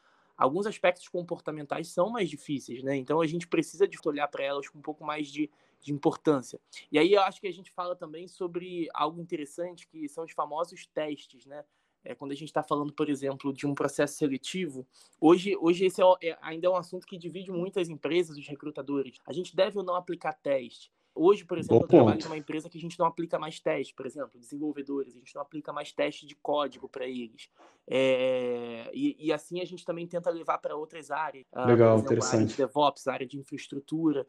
alguns aspectos comportamentais são mais difíceis, né? Então a gente precisa de olhar para elas com um pouco mais de, de importância. E aí eu acho que a gente fala também sobre algo interessante que são os famosos testes, né? É, quando a gente está falando, por exemplo, de um processo seletivo, hoje, hoje esse é, é, ainda é um assunto que divide muitas empresas, os recrutadores. A gente deve ou não aplicar teste? Hoje, por exemplo, Bom eu trabalho numa empresa que a gente não aplica mais teste, por exemplo, desenvolvedores, a gente não aplica mais teste de código para eles. É, e, e, assim a gente também tenta levar para outras áreas. Ah, Legal, exemplo, interessante. Área de DevOps, área de infraestrutura.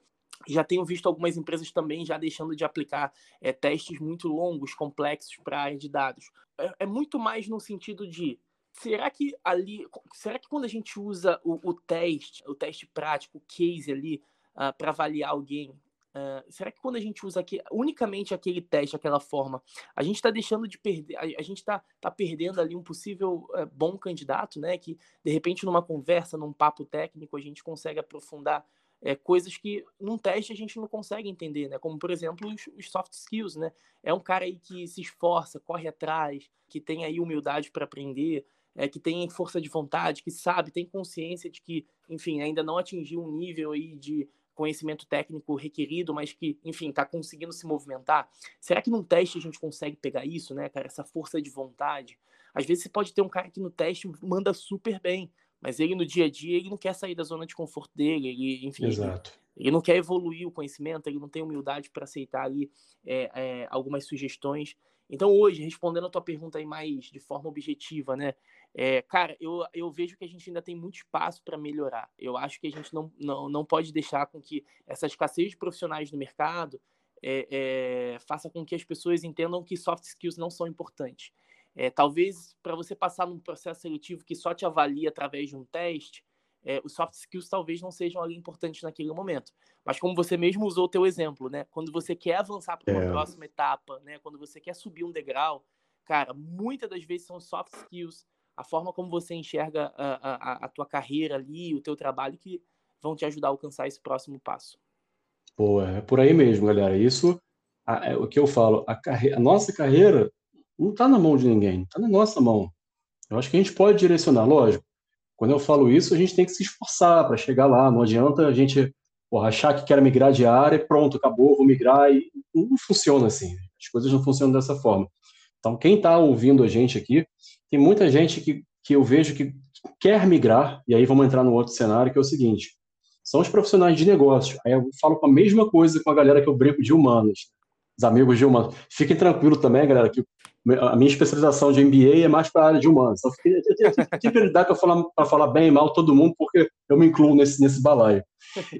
Já tenho visto algumas empresas também já deixando de aplicar é, testes muito longos, complexos para a área de dados. É, é muito mais no sentido de será que ali, será que quando a gente usa o, o teste, o teste prático, o case ali, uh, ah, para avaliar alguém, Uh, será que quando a gente usa aqui, unicamente aquele teste, aquela forma, a gente está deixando de perder, a, a gente está tá perdendo ali um possível uh, bom candidato, né? Que de repente numa conversa, num papo técnico, a gente consegue aprofundar é, coisas que num teste a gente não consegue entender, né? Como por exemplo os, os, soft skills, né? É um cara aí que se esforça, corre atrás, que tem aí humildade para aprender, é, que tem força de vontade, que sabe, tem consciência de que, enfim, ainda não atingiu um nível aí de conhecimento técnico requerido, mas que, enfim, está conseguindo se movimentar. Será que num teste a gente consegue pegar isso, né, cara? Essa força de vontade. Às vezes você pode ter um cara que no teste manda super bem, mas ele no dia a dia ele não quer sair da zona de conforto dele, ele, enfim, Exato. Ele, ele não quer evoluir o conhecimento, ele não tem humildade para aceitar ali é, é, algumas sugestões. Então hoje, respondendo a tua pergunta aí mais de forma objetiva, né? É, cara, eu, eu vejo que a gente ainda tem muito espaço para melhorar. Eu acho que a gente não, não, não pode deixar com que essa escassez de profissionais no mercado é, é, faça com que as pessoas entendam que soft skills não são importantes. É, talvez para você passar num processo seletivo que só te avalia através de um teste, é, os soft skills talvez não sejam ali importantes naquele momento. Mas como você mesmo usou o teu exemplo, né? Quando você quer avançar para uma é. próxima etapa, né? Quando você quer subir um degrau, cara, muitas das vezes são soft skills, a forma como você enxerga a, a, a tua carreira ali, o teu trabalho, que vão te ajudar a alcançar esse próximo passo. Pô, é por aí mesmo, galera. Isso é o que eu falo. A, carre... a nossa carreira não está na mão de ninguém, está na nossa mão. Eu acho que a gente pode direcionar, lógico. Quando eu falo isso, a gente tem que se esforçar para chegar lá. Não adianta a gente porra, achar que quer migrar de área, pronto, acabou, vou migrar. E não funciona assim. As coisas não funcionam dessa forma. Então, quem está ouvindo a gente aqui, tem muita gente que, que eu vejo que quer migrar, e aí vamos entrar no outro cenário, que é o seguinte: são os profissionais de negócio. Aí eu falo com a mesma coisa com a galera que eu brinco de humanos, os amigos de humanos. Fiquem tranquilos também, galera, que a minha especialização de MBA é mais para a área de humanos. Então, eu tenho, liberdade para falar, falar bem e mal todo mundo, porque eu me incluo nesse, nesse balaio.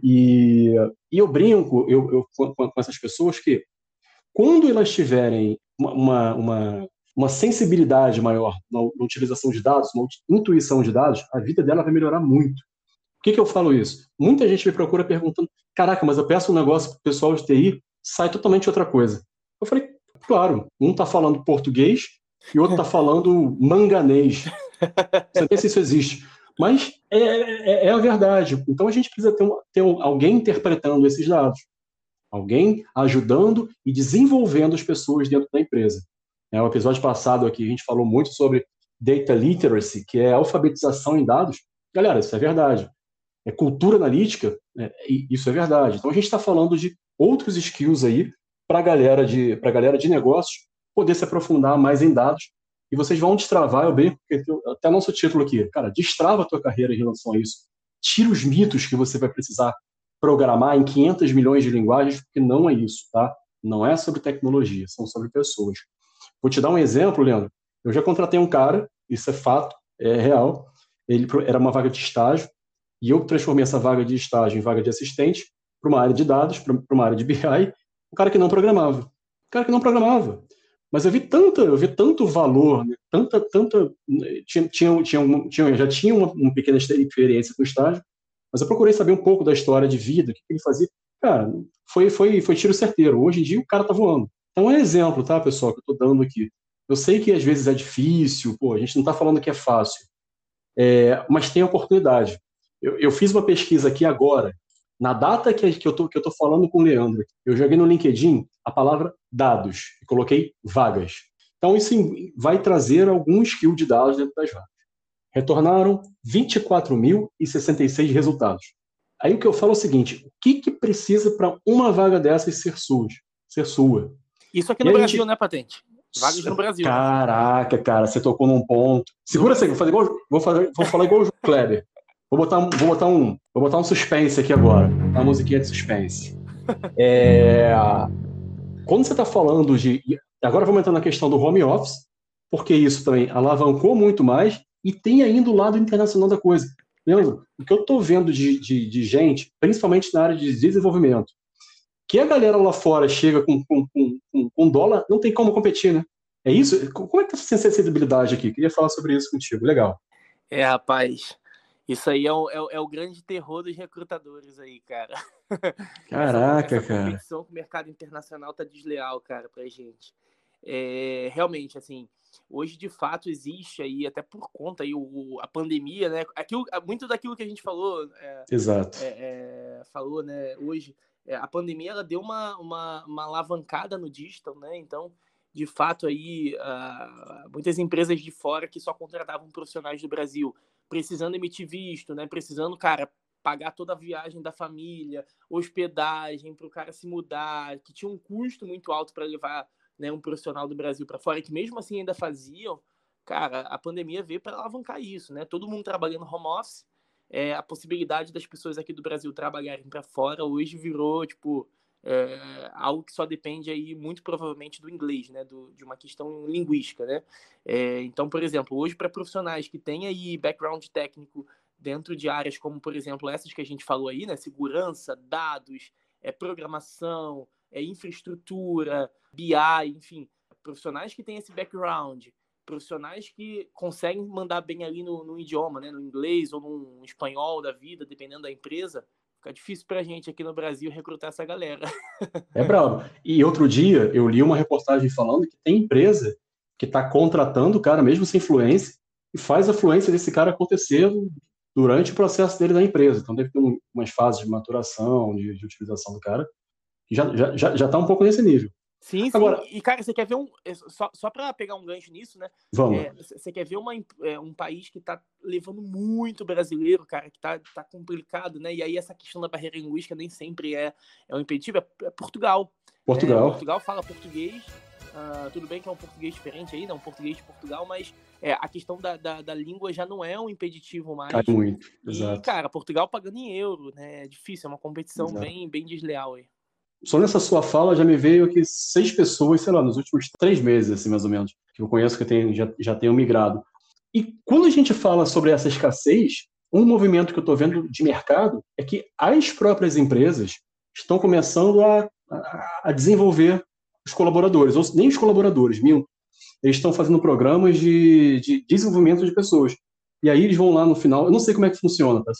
E, e eu brinco eu, eu com, com essas pessoas que, quando elas tiverem uma, uma, uma sensibilidade maior na, utilização de dados, uma intuição de dados, a vida dela vai melhorar muito. Por que, que eu falo isso? Muita gente me procura perguntando: caraca, mas eu peço um negócio para o pessoal de TI, sai totalmente outra coisa. Eu falei: claro, um está falando português e o outro está falando manganês. Você nem se isso existe. Mas é, é, é, a verdade. Então a gente precisa ter, um, ter um, alguém interpretando esses dados alguém ajudando e desenvolvendo as pessoas dentro da empresa. É, o episódio passado aqui a gente falou muito sobre data literacy, que é alfabetização em dados. Galera, isso é verdade. É cultura analítica, é, isso é verdade. Então a gente está falando de outros skills aí para a galera de para galera de negócios poder se aprofundar mais em dados e vocês vão destravar, eu porque até nosso título aqui, cara, destrava a tua carreira em relação a isso. Tira os mitos que você vai precisar programar em 500 milhões de linguagens, porque não é isso, tá? Não é sobre tecnologia, são sobre pessoas. Vou te dar um exemplo, Leandro. Eu já contratei um cara, isso é fato, é real. Ele era uma vaga de estágio e eu transformei essa vaga de estágio em vaga de assistente para uma área de dados, para uma área de BI, um cara que não programava. Um cara que não programava. Mas eu vi tanta, eu vi tanto valor, né? tanta, tanta, tinha, tinha, tinha, tinha, já tinha uma, uma pequena experiência com estágio, mas eu procurei saber um pouco da história de vida, o que ele fazia. Cara, foi, foi, foi tiro certeiro. Hoje em dia o cara tá voando. Então é um exemplo, tá, pessoal, que eu tô dando aqui. Eu sei que às vezes é difícil, pô, a gente não está falando que é fácil, é, mas tem oportunidade. Eu, eu, fiz uma pesquisa aqui agora, na data que, que, eu tô, que eu tô falando com o Leandro, eu joguei no LinkedIn a palavra dados e coloquei vagas. Então isso vai trazer algum skill de dados dentro das vagas retornaram 24.066 resultados. Aí o que eu falo é o seguinte: o que, que precisa para uma vaga dessas ser sua? Ser sua? Isso aqui no Brasil, gente... né, Patente? Vagas no Brasil. Caraca, cara, você tocou num ponto. Segura aí, vou fazer igual, vou, fazer, vou falar igual o João Kleber. Vou botar, um, vou, botar um, vou botar um suspense aqui agora. Uma musiquinha de suspense. É, quando você está falando de. Agora vamos entrar na questão do home office, porque isso também alavancou muito mais e tem ainda o lado internacional da coisa. Leandro, o que eu estou vendo de, de, de, gente, principalmente na área de desenvolvimento, que a galera lá fora chega com, com, com, com dólar, não tem como competir, né? É isso? Como é que tá essa sensibilidade aqui? Queria falar sobre isso contigo. Legal. É, rapaz. Isso aí é o, é, o, é o grande terror dos recrutadores aí, cara. Caraca, essa, essa cara. competição com o mercado internacional tá desleal, cara, pra gente. É, realmente, assim, hoje de fato existe aí, até por conta aí, o, a pandemia, né? Aquilo, muito daquilo que a gente falou. É, Exato. É, é, falou, né, hoje. É, a pandemia ela deu uma, uma, uma alavancada no digital, né? Então, de fato, aí, uh, muitas empresas de fora que só contratavam profissionais do Brasil, precisando emitir visto, né? Precisando, cara, pagar toda a viagem da família, hospedagem para o cara se mudar, que tinha um custo muito alto para levar né, um profissional do Brasil para fora, que mesmo assim ainda faziam, cara, a pandemia veio para alavancar isso, né? Todo mundo trabalhando home office, é, a possibilidade das pessoas aqui do Brasil trabalharem para fora hoje virou, tipo, é, algo que só depende aí muito provavelmente do inglês, né, do, de uma questão linguística, né. É, então, por exemplo, hoje para profissionais que têm aí background técnico dentro de áreas como, por exemplo, essas que a gente falou aí, né, segurança, dados, é, programação, é, infraestrutura, BI, enfim, profissionais que têm esse background, profissionais que conseguem mandar bem ali no, no idioma, né, no inglês ou no espanhol da vida, dependendo da empresa, Fica difícil pra gente aqui no Brasil recrutar essa galera. É brabo. E outro dia eu li uma reportagem falando que tem empresa que está contratando o cara mesmo sem fluência e faz a fluência desse cara acontecer durante o processo dele da empresa. Então deve ter umas fases de maturação, de, de utilização do cara, já já, já tá um pouco nesse nível. Sim, sim. Agora, e, cara, você quer ver um. É, só, só para pegar um gancho nisso, né? Vamos. É, você quer ver uma, é, um país que tá levando muito brasileiro, cara, que tá, tá complicado, né? E aí essa questão da barreira linguística nem sempre é, é um impeditivo, é, é Portugal. Portugal. Né? Portugal fala português. Uh, tudo bem que é um português diferente aí, né? Um português de Portugal, mas é, a questão da, da, da, língua já não é um impeditivo mais. Cai muito, e, exato. cara, Portugal pagando em euro, né? É difícil, é uma competição bem, bem desleal aí só nessa sua fala já me veio aqui seis pessoas, sei lá, nos últimos três meses, assim, mais ou menos, que eu conheço que tem, já, já tenham migrado. E quando a gente fala sobre essa escassez, um movimento que eu estou vendo de mercado é que as próprias empresas estão começando a, a, a desenvolver os colaboradores, ou nem os colaboradores, minto. Eles estão fazendo programas de, de desenvolvimento de pessoas. E aí eles vão lá no final, eu não sei como é que funciona, tá?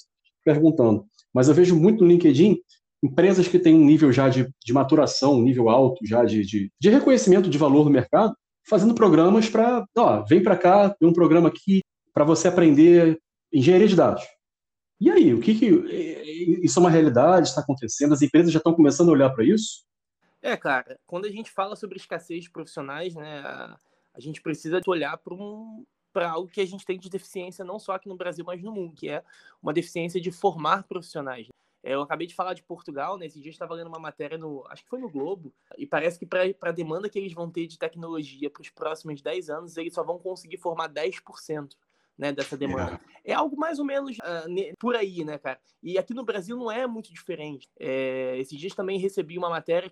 perguntando, mas eu vejo muito no LinkedIn empresas que têm um nível já de, de maturação, um nível alto já de, de, de reconhecimento de valor no mercado, fazendo programas para, ó, vem para cá, tem um programa aqui para você aprender engenharia de dados. E aí, o que, que isso é uma realidade, está acontecendo? As empresas já estão começando a olhar para isso? É, cara, quando a gente fala sobre escassez de profissionais, né, a gente precisa olhar para um para algo que a gente tem de deficiência não só aqui no Brasil, mas no mundo, que é uma deficiência de formar profissionais. É, eu acabei de falar de Portugal, né? dia estava lendo uma matéria no, acho que foi no Globo, e parece que para a demanda que eles vão ter de tecnologia para os próximos 10 anos, eles só vão conseguir formar 10%. Né, dessa demanda. É, é algo mais ou menos uh, por aí, né, cara? E aqui no Brasil não é muito diferente. É, esses dias também recebi uma matéria.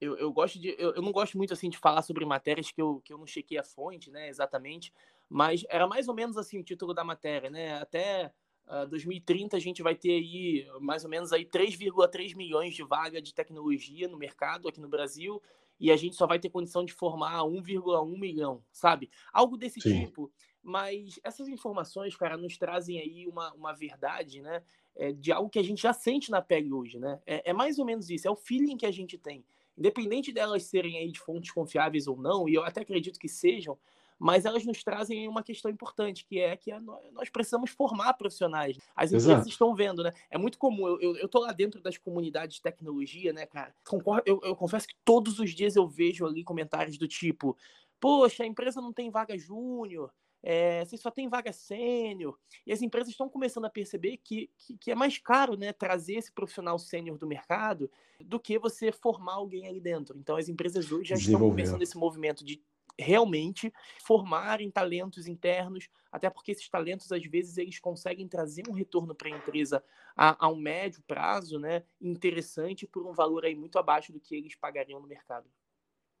Eu, eu gosto de. Eu, eu, não gosto muito assim de falar sobre matérias que eu, que eu não chequei a fonte, né, exatamente. Mas era mais ou menos assim o título da matéria, né? Até Uh, 2030 a gente vai ter aí mais ou menos aí 3,3 milhões de vagas de tecnologia no mercado aqui no Brasil e a gente só vai ter condição de formar 1,1 milhão, sabe? Algo desse Sim. tipo. Mas essas informações, cara, nos trazem aí uma, uma verdade, né? É, de algo que a gente já sente na pele hoje, né? É, é mais ou menos isso, é o feeling que a gente tem. Independente delas serem aí de fontes confiáveis ou não, e eu até acredito que sejam, mas elas nos trazem uma questão importante, que é que nós precisamos formar profissionais. As empresas Exato. estão vendo, né? É muito comum, eu, eu, eu tô lá dentro das comunidades de tecnologia, né, cara? Concordo, eu, eu confesso que todos os dias eu vejo ali comentários do tipo, poxa, a empresa não tem vaga júnior, é, você só tem vaga sênior. E as empresas estão começando a perceber que, que, que, é mais caro né, trazer esse profissional sênior do mercado do que você formar alguém ali dentro. Então, as empresas hoje já estão começando esse movimento de realmente formarem talentos internos, até porque esses talentos, às vezes, eles conseguem trazer um retorno para a empresa a, a, um médio prazo, né, interessante, por um valor aí muito abaixo do que eles pagariam no mercado.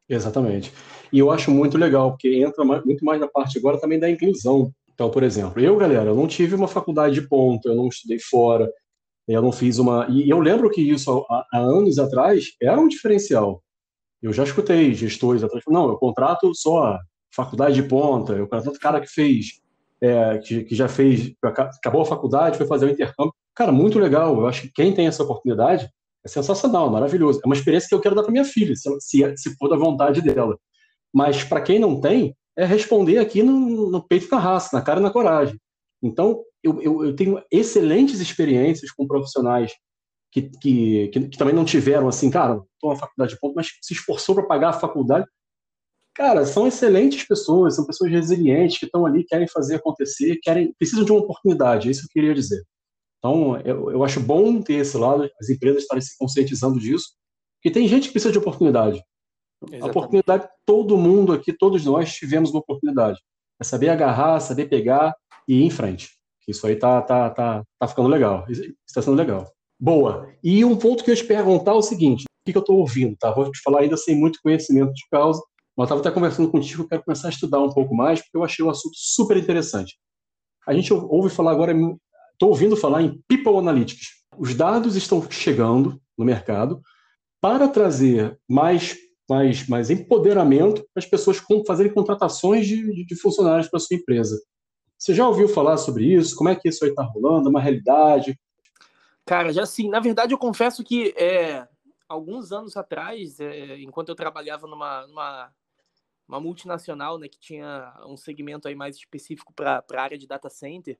Exatamente. E eu acho muito legal, porque entra muito mais na parte agora também da inclusão. Então, por exemplo, eu, galera, eu não tive uma faculdade de ponta, eu não estudei fora, eu não fiz uma. E eu lembro que isso, há, há anos atrás, era um diferencial. Eu já escutei gestores atrás, não, eu contrato só faculdade de ponta, eu contrato cara que fez, é, que, que já fez, acabou a faculdade, foi fazer o intercâmbio. Cara, muito legal. Eu acho que quem tem essa oportunidade é sensacional, maravilhoso. É uma experiência que eu quero dar para minha filha, se, se, se for da vontade dela. Mas para quem não tem, é responder aqui no, no peito da raça, na cara e na coragem. Então, eu, eu, eu tenho excelentes experiências com profissionais que, que, que, que também não tiveram, assim, cara, estou na faculdade de ponto, mas se esforçou para pagar a faculdade. Cara, são excelentes pessoas, são pessoas resilientes que estão ali, querem fazer acontecer, querem, precisam de uma oportunidade, é isso que eu queria dizer. Então, eu, eu acho bom ter esse lado, as empresas estarem se conscientizando disso, porque tem gente que precisa de oportunidade. Exatamente. A oportunidade, todo mundo aqui, todos nós tivemos uma oportunidade. É saber agarrar, saber pegar e ir em frente. Isso aí tá, tá, tá, tá ficando legal. Está sendo legal. Boa. E um ponto que eu ia te perguntar é o seguinte: o que eu estou ouvindo? Tá? Vou te falar ainda sem muito conhecimento de causa, mas estava até conversando contigo, eu quero começar a estudar um pouco mais, porque eu achei um assunto super interessante. A gente ouve falar agora, estou ouvindo falar em People Analytics. Os dados estão chegando no mercado para trazer mais mais, mais empoderamento para as pessoas fazerem contratações de, de funcionários para sua empresa. Você já ouviu falar sobre isso? Como é que isso aí está rolando? É uma realidade? Cara, já sim. Na verdade, eu confesso que é, alguns anos atrás, é, enquanto eu trabalhava numa, numa uma multinacional, né, que tinha um segmento aí mais específico para a área de data center,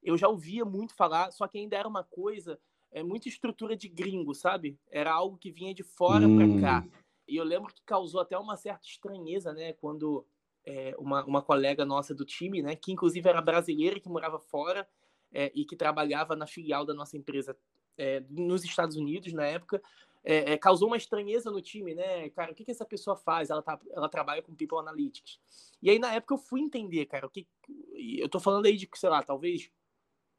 eu já ouvia muito falar, só que ainda era uma coisa, é muita estrutura de gringo, sabe? Era algo que vinha de fora hum. para cá. E eu lembro que causou até uma certa estranheza, né, quando é, uma, uma colega nossa do time, né, que inclusive era brasileira, que morava fora é, e que trabalhava na filial da nossa empresa é, nos Estados Unidos na época, causou uma estranheza no time, né, cara, o que, que essa pessoa faz? Ela, tá, ela trabalha com People Analytics. E aí, na época, eu fui entender, cara, o que. Eu tô falando aí de, sei lá, talvez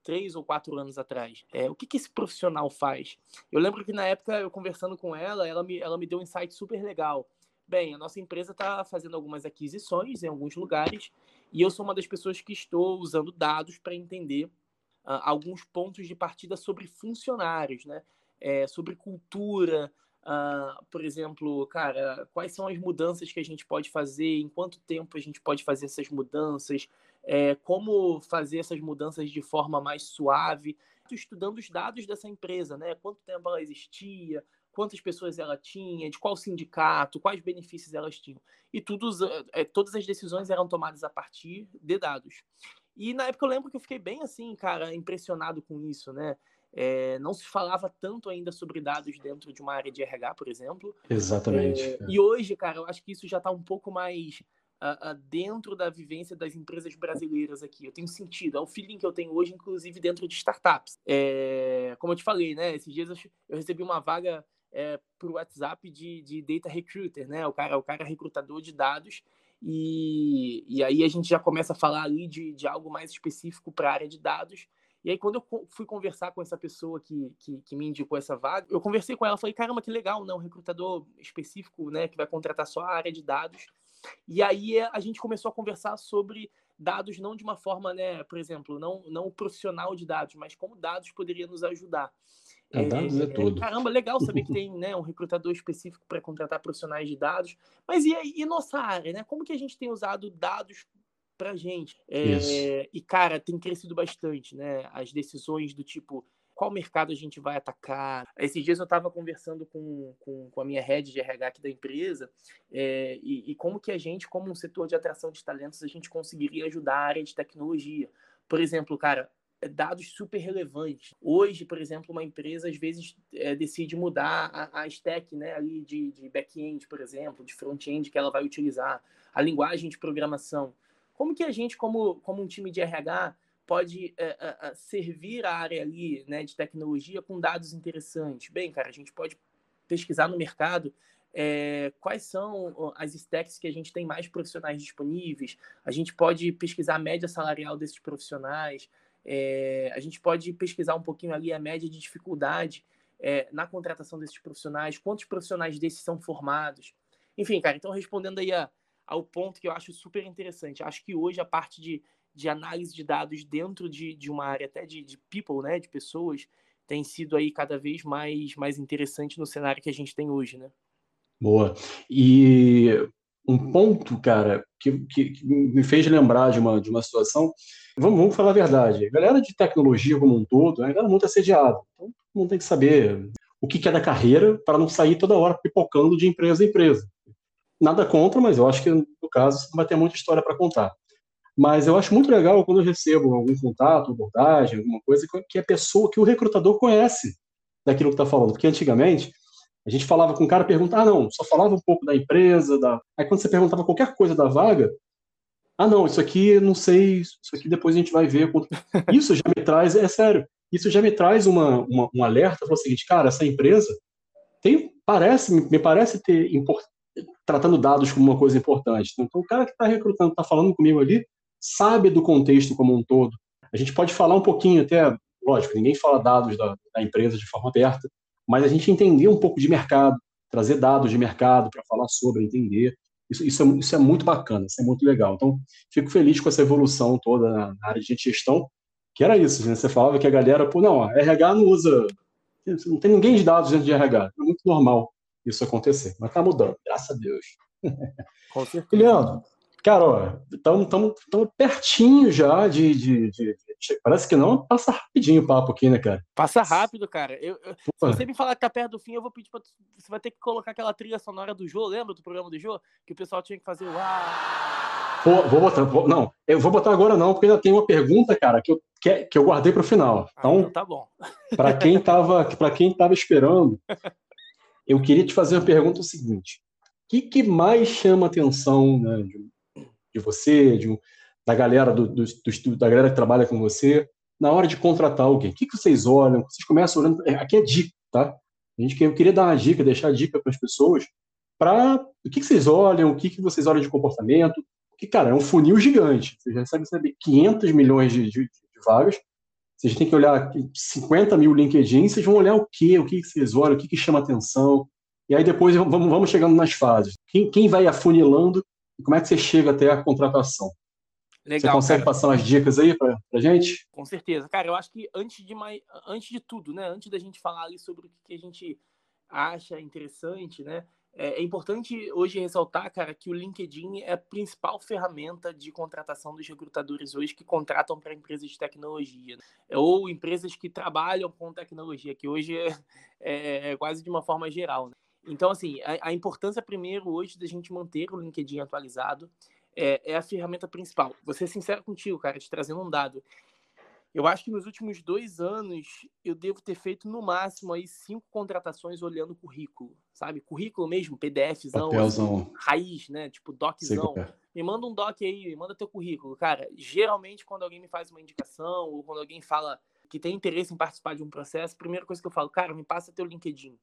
três ou quatro anos atrás. É, o que, que esse profissional faz? Eu lembro que na época, eu conversando com ela, ela me, ela me deu um insight super legal. Bem, a nossa empresa está fazendo algumas aquisições em alguns lugares e eu sou uma das pessoas que estou usando dados para entender uh, alguns pontos de partida sobre funcionários, né? É, sobre cultura, uh, por exemplo, cara, quais são as mudanças que a gente pode fazer, em quanto tempo a gente pode fazer essas mudanças, é, como fazer essas mudanças de forma mais suave. Estudando os dados dessa empresa, né? Quanto tempo ela existia, quantas pessoas ela tinha, de qual sindicato, quais benefícios elas tinham. E tudo, é, todas as decisões eram tomadas a partir de dados. E na época eu lembro que eu fiquei bem assim, cara, impressionado com isso, né? É, não se falava tanto ainda sobre dados dentro de uma área de RH, por exemplo. Exatamente. É, e hoje, cara, eu acho que isso já está um pouco mais uh, uh, dentro da vivência das empresas brasileiras aqui. Eu tenho sentido, é o feeling que eu tenho hoje, inclusive dentro de startups. É, como eu te falei, né? Esses dias eu, recebi uma vaga é, por WhatsApp de, de data recruiter, né? O cara, o cara é recrutador de dados. E, e aí a gente já começa a falar ali de, de algo mais específico para a área de dados. E aí, quando eu fui conversar com essa pessoa que, que, que, me indicou essa vaga, eu conversei com ela, falei, caramba, que legal, né? Um recrutador específico, né? Que vai contratar só a área de dados. E aí a gente começou a conversar sobre dados não de uma forma, né, por exemplo, não, não profissional de dados, mas como dados poderia nos ajudar. É, dados é, é tudo. caramba, legal saber que tem né, um recrutador específico para contratar profissionais de dados. Mas e, e nossa área, né? Como que a gente tem usado dados para gente? É, e, cara, tem crescido bastante, né? As decisões do tipo, qual mercado a gente vai atacar. Esses dias eu estava conversando com, com, com, a minha head de RH aqui da empresa é, e, e, como que a gente, como um setor de atração de talentos, a gente conseguiria ajudar a área de tecnologia. Por exemplo, cara, dados super relevantes. Hoje, por exemplo, uma empresa às vezes é, decide mudar a, a stack né, ali de, de back-end, por exemplo, de front-end que ela vai utilizar, a linguagem de programação. Como que a gente, como, como um time de RH, pode é, é, servir a área ali né, de tecnologia com dados interessantes. Bem, cara, a gente pode pesquisar no mercado é, quais são as stacks que a gente tem mais profissionais disponíveis, a gente pode pesquisar a média salarial desses profissionais, é, a gente pode pesquisar um pouquinho ali a média de dificuldade é, na contratação desses profissionais, quantos profissionais desses são formados. Enfim, cara, então respondendo aí a, ao ponto que eu acho super interessante, acho que hoje a parte de de análise de dados dentro de, de uma área até de, de people, né, de pessoas, tem sido aí cada vez mais, mais interessante no cenário que a gente tem hoje, né? Boa. E um ponto, cara, que, que, que, me fez lembrar de uma, de uma situação, vamos, vamos falar a verdade, a galera de tecnologia como um todo é muito assediada, então todo mundo tem que saber o que, que é da carreira para não sair toda hora pipocando de empresa em empresa. Nada contra, mas eu acho que no caso você vai ter muita história para contar. Mas eu acho muito legal quando eu recebo algum contato, abordagem, alguma coisa que a pessoa, que o recrutador conhece daquilo que está falando. Porque antigamente, a gente falava com o cara, perguntava, ah, não, só falava um pouco da empresa, da... aí quando você perguntava qualquer coisa da vaga, ah, não, isso aqui não sei, isso aqui depois a gente vai ver. Isso já me traz, é sério, isso já me traz uma, uma, um alerta, o seguinte, cara, essa empresa tem, parece, me parece ter import, tratando dados como uma coisa importante. Então, o cara que está recrutando, está falando comigo ali, sabe do contexto como um todo. A gente pode falar um pouquinho até, lógico, ninguém fala dados da, da empresa de forma aberta, mas a gente entender um pouco de mercado, trazer dados de mercado para falar sobre, entender. Isso, isso, é, isso é muito bacana, isso é muito legal. Então, fico feliz com essa evolução toda na, na área de gestão, que era isso, né? Você falava que a galera, pô, não, RH não usa, não tem ninguém de dados dentro de RH. É muito normal isso acontecer, mas tá mudando, graças a Deus. Com certeza. Leandro, cara, estamos pertinho já de, de, de, Parece que não, passa rapidinho o papo aqui, né, cara? Passa rápido, cara. Eu, eu, se você me falar que tá perto do fim, eu vou pedir pra. Você vai ter que colocar aquela trilha sonora do Jô, lembra do programa do Jô? Que o pessoal tinha que fazer. Pô, vou botar. Vou, não, eu vou botar agora não, porque ainda tem uma pergunta, cara, que eu, que, que eu guardei para o final. Então, ah, então tá bom. para quem tava, para quem tava esperando, eu queria te fazer uma pergunta o seguinte: o que, que mais chama atenção né, de, de você, de, da galera do, do, do, da galera que trabalha com você na hora de contratar alguém? O que, que vocês olham? Vocês começam olhando. É, aqui é dica, tá? A gente eu queria dar uma dica, deixar dica para as pessoas para o que, que, vocês olham, o que, que vocês olham de comportamento. Que, cara, é um funil gigante. Você já saber 500 milhões de, de, de vagas. Vocês têm que olhar 50 mil LinkedIn, vocês vão olhar o quê? O que, que vocês olham? O que, que chama atenção? E aí depois vamos, vamos chegando nas fases. Quem, quem vai afunilando e como é que você chega até a contratação? Legal, Você consegue cara. passar umas dicas aí para a gente? Com certeza. Cara, eu acho que antes de, mais, antes de tudo, né? Antes da gente falar ali sobre o que a gente acha interessante, né? É, é importante hoje ressaltar, cara, que o LinkedIn é a principal ferramenta de contratação dos recrutadores hoje que contratam para empresas de tecnologia, né? ou empresas que trabalham com tecnologia, que hoje é, é, é quase de uma forma geral. Né? Então, assim, a, a importância primeiro hoje da gente manter o LinkedIn atualizado, é, é a ferramenta principal. Vou ser sincero contigo, cara, te trazendo um dado. Eu acho que nos últimos dois anos eu devo ter feito no máximo aí cinco contratações olhando currículo, sabe? Currículo mesmo, PDFzão, assim, raiz, né? Tipo doczão. É. Me manda um doc aí, me manda teu currículo. Cara, geralmente quando alguém me faz uma indicação ou quando alguém fala que tem interesse em participar de um processo, a primeira coisa que eu falo, cara, me passa teu LinkedIn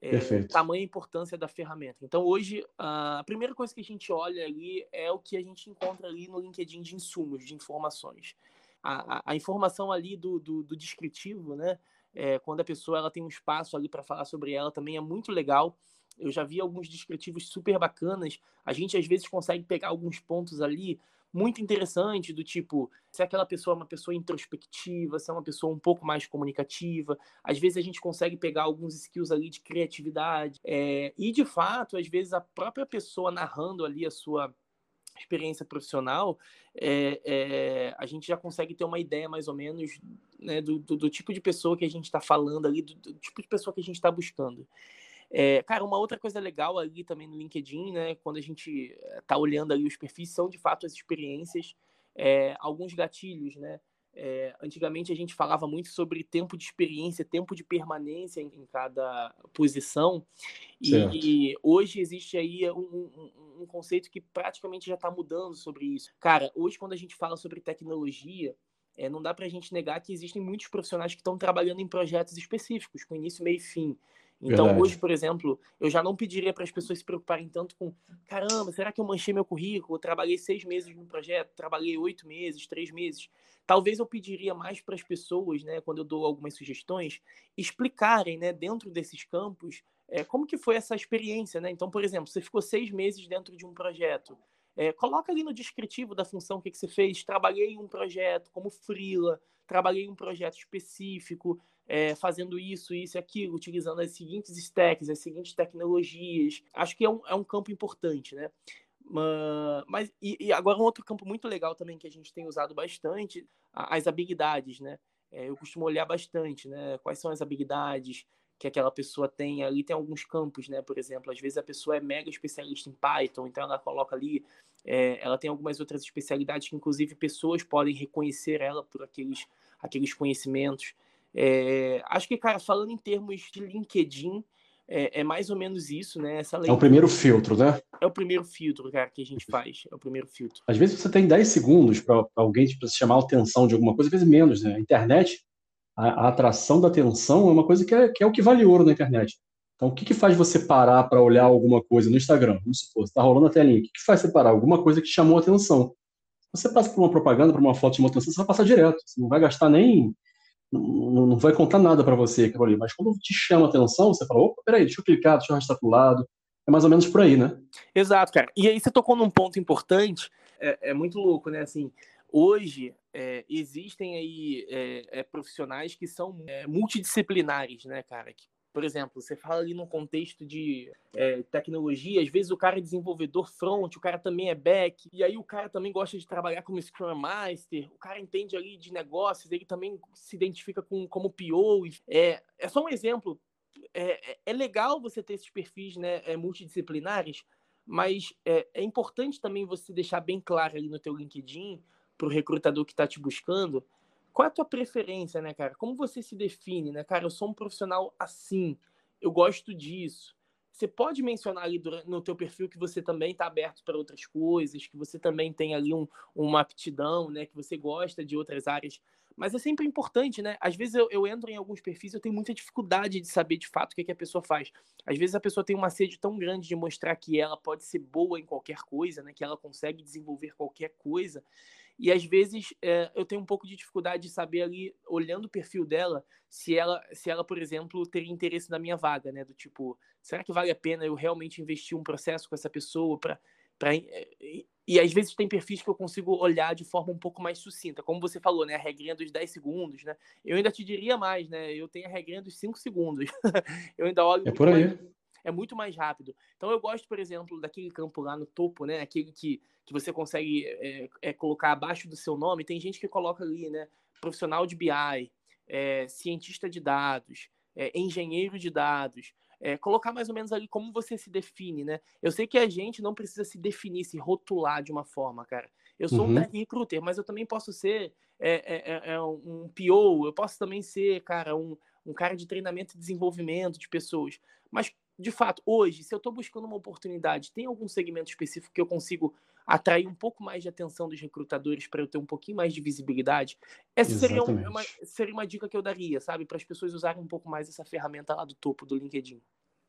é, tamanha importância da ferramenta. Então, hoje, a primeira coisa que a gente olha ali é o que a gente encontra ali no LinkedIn de insumos, de informações. A, a, a informação ali do, do, do descritivo, né? É, quando a pessoa ela tem um espaço ali para falar sobre ela, também é muito legal. Eu já vi alguns descritivos super bacanas. A gente, às vezes, consegue pegar alguns pontos ali muito interessante, do tipo, se aquela pessoa é uma pessoa introspectiva, se é uma pessoa um pouco mais comunicativa. Às vezes a gente consegue pegar alguns skills ali de criatividade. É, e, de fato, às vezes a própria pessoa narrando ali a sua experiência profissional, é, é, a gente já consegue ter uma ideia mais ou menos né, do, do, do, tipo de pessoa que a gente está falando ali, do, do, tipo de pessoa que a gente está buscando. É, cara, uma outra coisa legal ali também no LinkedIn, né, quando a gente está olhando ali os perfis, são de fato as experiências, é, alguns gatilhos, né? É, antigamente a gente falava muito sobre tempo de experiência, tempo de permanência em, em cada posição, e, e, hoje existe aí um, um, um conceito que praticamente já está mudando sobre isso. Cara, hoje quando a gente fala sobre tecnologia, é, não dá para a gente negar que existem muitos profissionais que estão trabalhando em projetos específicos, com início, meio e fim. Então, Verdade. hoje, por exemplo, eu já não pediria para as pessoas se preocuparem tanto com: caramba, será que eu manchei meu currículo? Eu trabalhei seis meses no projeto, trabalhei oito meses, três meses. Talvez eu pediria mais para as pessoas, né, quando eu dou algumas sugestões, explicarem, né, dentro desses campos, é, como que foi essa experiência, né? Então, por exemplo, você ficou seis meses dentro de um projeto. É, coloca ali no descritivo da função o que, que você fez. Trabalhei em um projeto como freela, trabalhei um projeto específico, é, fazendo isso, isso e aquilo, utilizando as seguintes stacks, as seguintes tecnologias. Acho que é um, é um campo importante, né? Mas, e, e, agora um outro campo muito legal também que a gente tem usado bastante, as habilidades, né? É, eu costumo olhar bastante, né? Quais são as habilidades que aquela pessoa tem. Ali tem alguns campos, né? Por exemplo, às vezes a pessoa é mega especialista em Python, então ela coloca ali, é, ela tem algumas outras especialidades que inclusive pessoas podem reconhecer ela por aqueles, aqueles conhecimentos. É, acho que, cara, falando em termos de LinkedIn, é, é, mais ou menos isso, né? Essa É o primeiro filtro, né? É o primeiro filtro, cara, que a gente faz. É o primeiro filtro. Às vezes você tem 10 segundos para alguém tipo, chamar a atenção de alguma coisa, às vezes menos, né? A internet, a, a atração da atenção é uma coisa que é, que é o que vale ouro na internet. Então, o que, que faz você parar para olhar alguma coisa no Instagram? Vamos supor, está rolando a telinha. O que, que faz você parar? Alguma coisa que chamou a atenção. Você passa por uma propaganda, por uma foto de uma atenção, você vai passar direto. Você não vai gastar nem. Não, não vai contar nada para você aquilo ali. Mas quando te chama a atenção, você fala: opa, peraí, deixa eu clicar, deixa eu arrastar para o lado. É mais ou menos por aí, né? Exato, cara. E aí você tocou num ponto importante. É, é muito louco, né? Assim, hoje é, existem aí é, é profissionais que são é, multidisciplinares, né, cara? Que por exemplo, você fala ali num contexto de é, tecnologia, às vezes o cara é desenvolvedor front, o cara também é back, e aí o cara também gosta de trabalhar como Scrum Master, o cara entende ali de negócios, ele também se identifica com, como PO. É, é só um exemplo. É, é, é legal você ter esses perfis né, é, multidisciplinares, mas é, é importante também você deixar bem claro ali no teu LinkedIn para o recrutador que está te buscando qual é a tua preferência, né, cara? Como você se define, né, cara? Eu sou um profissional assim, eu gosto disso. Você pode mencionar ali no teu perfil que você também está aberto para outras coisas, que você também tem ali um, uma aptidão, né, que você gosta de outras áreas. Mas é sempre importante, né? Às vezes eu, eu entro em alguns perfis e eu tenho muita dificuldade de saber de fato o que, é que a pessoa faz. Às vezes a pessoa tem uma sede tão grande de mostrar que ela pode ser boa em qualquer coisa, né? Que ela consegue desenvolver qualquer coisa. E às vezes é, eu tenho um pouco de dificuldade de saber ali, olhando o perfil dela, se ela, se ela, por exemplo, teria interesse na minha vaga, né? Do tipo, será que vale a pena eu realmente investir um processo com essa pessoa para Pra, e, e, às vezes tem perfis que eu consigo olhar de forma um pouco mais sucinta. Como você falou, né? A regrinha dos 10 segundos, né? Eu ainda te diria mais, né? Eu tenho a regrinha dos 5 segundos. eu ainda olho. É por aí. Mais, é muito mais rápido. Então eu gosto, por exemplo, daquele campo lá no topo, né? Aquele que que você consegue é, é, colocar abaixo do seu nome, tem gente que coloca ali, né? Profissional de BI, é, cientista de dados, é, engenheiro de dados. É, colocar mais ou menos ali como você se define, né? Eu sei que a gente não precisa se definir, se rotular de uma forma, cara. Eu sou uhum. um tech recruiter, mas eu também posso ser é, é, um PO, eu posso também ser, cara, um, um cara de treinamento e desenvolvimento de pessoas. Mas, de fato, hoje, se eu estou buscando uma oportunidade, tem algum segmento específico que eu consigo atrair um pouco mais de atenção dos recrutadores para eu ter um pouquinho mais de visibilidade, essa seria uma, seria uma dica que eu daria, sabe? Para as pessoas usarem um pouco mais essa ferramenta lá do topo do LinkedIn.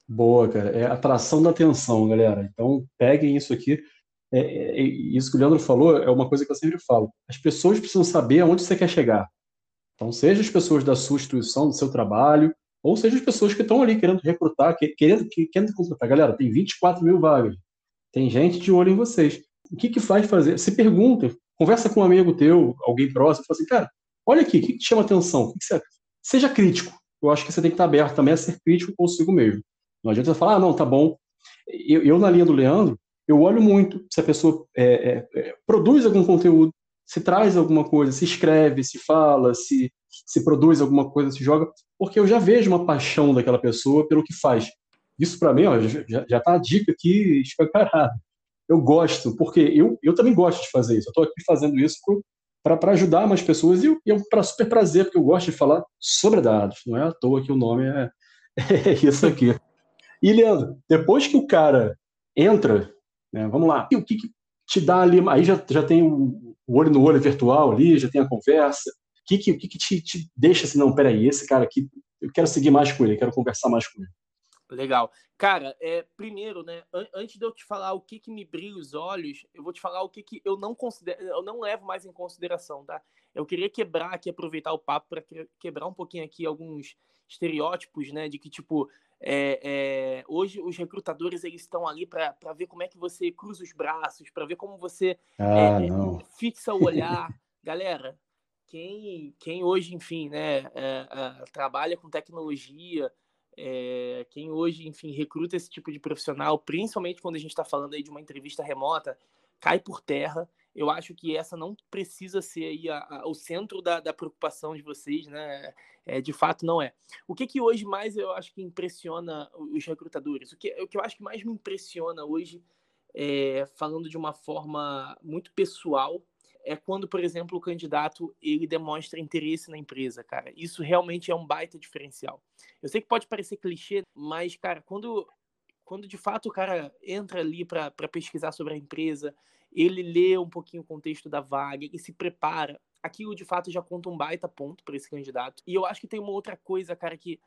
Boa, cara. É atração da atenção, galera. Então, peguem isso aqui. É, é, é, isso que o Leandro falou é uma coisa que eu sempre falo. As pessoas precisam saber aonde você quer chegar. Então, seja as pessoas da sua instituição, do seu trabalho, ou seja as pessoas que estão ali querendo recrutar, querendo, querendo contratar. Galera, tem 24 mil vagas. Tem gente de olho em vocês o que, que faz fazer? Se pergunta, conversa com um amigo teu, alguém próximo, fala assim, cara, olha aqui, o que, que te chama atenção? O que, que você... Seja crítico. Eu acho que você tem que estar aberto também a ser crítico consigo mesmo. Não adianta você falar, ah, não, tá bom. Eu, eu na linha do Leandro, eu olho muito se a pessoa é, é, é, produz algum conteúdo, se traz alguma coisa, se escreve, se fala, se, se produz alguma coisa, se joga, porque eu já vejo uma paixão daquela pessoa pelo que faz. Isso para mim, ó, já, já tá a dica aqui escancarada eu gosto, porque eu, eu também gosto de fazer isso. Eu estou aqui fazendo isso para ajudar mais pessoas e, e é um super prazer, porque eu gosto de falar sobre dados. Não é à toa que o nome é, é isso aqui. E, Leandro, depois que o cara entra, né, vamos lá, o que, que, te dá ali? Aí já, já tem o olho no olho virtual ali, já tem a conversa. O que, que, que, que te, te deixa assim, não, peraí, esse cara aqui, eu quero seguir mais com ele, quero conversar mais com ele. Legal. Cara, é, primeiro, né, an antes de eu te falar o que, que me brilha os olhos, eu vou te falar o que, que eu não considero, eu não levo mais em consideração, tá? Eu queria quebrar aqui, aproveitar o papo para quebrar um pouquinho aqui alguns estereótipos, né, de que, tipo, é, é, hoje os recrutadores eles estão ali para ver como é que você cruza os braços, para ver como você ah, é, fixa o olhar. Galera, quem, quem hoje, enfim, né, é, é, trabalha com tecnologia, é, quem hoje, enfim, recruta esse tipo de profissional, principalmente quando a gente está falando aí de uma entrevista remota, cai por terra. Eu acho que essa não precisa ser aí a, a, o centro da, da, preocupação de vocês, né? É, de fato, não é. O que, que hoje mais eu acho que impressiona os recrutadores? O que, o que eu acho que mais me impressiona hoje, é, falando de uma forma muito pessoal, é quando, por exemplo, o candidato ele demonstra interesse na empresa, cara. Isso realmente é um baita diferencial. Eu sei que pode parecer clichê, mas, cara, quando, quando de fato o cara entra ali para pesquisar sobre a empresa, ele lê um pouquinho o contexto da vaga e se prepara, aquilo de fato já conta um baita ponto para esse candidato. E eu acho que tem uma outra coisa, cara, que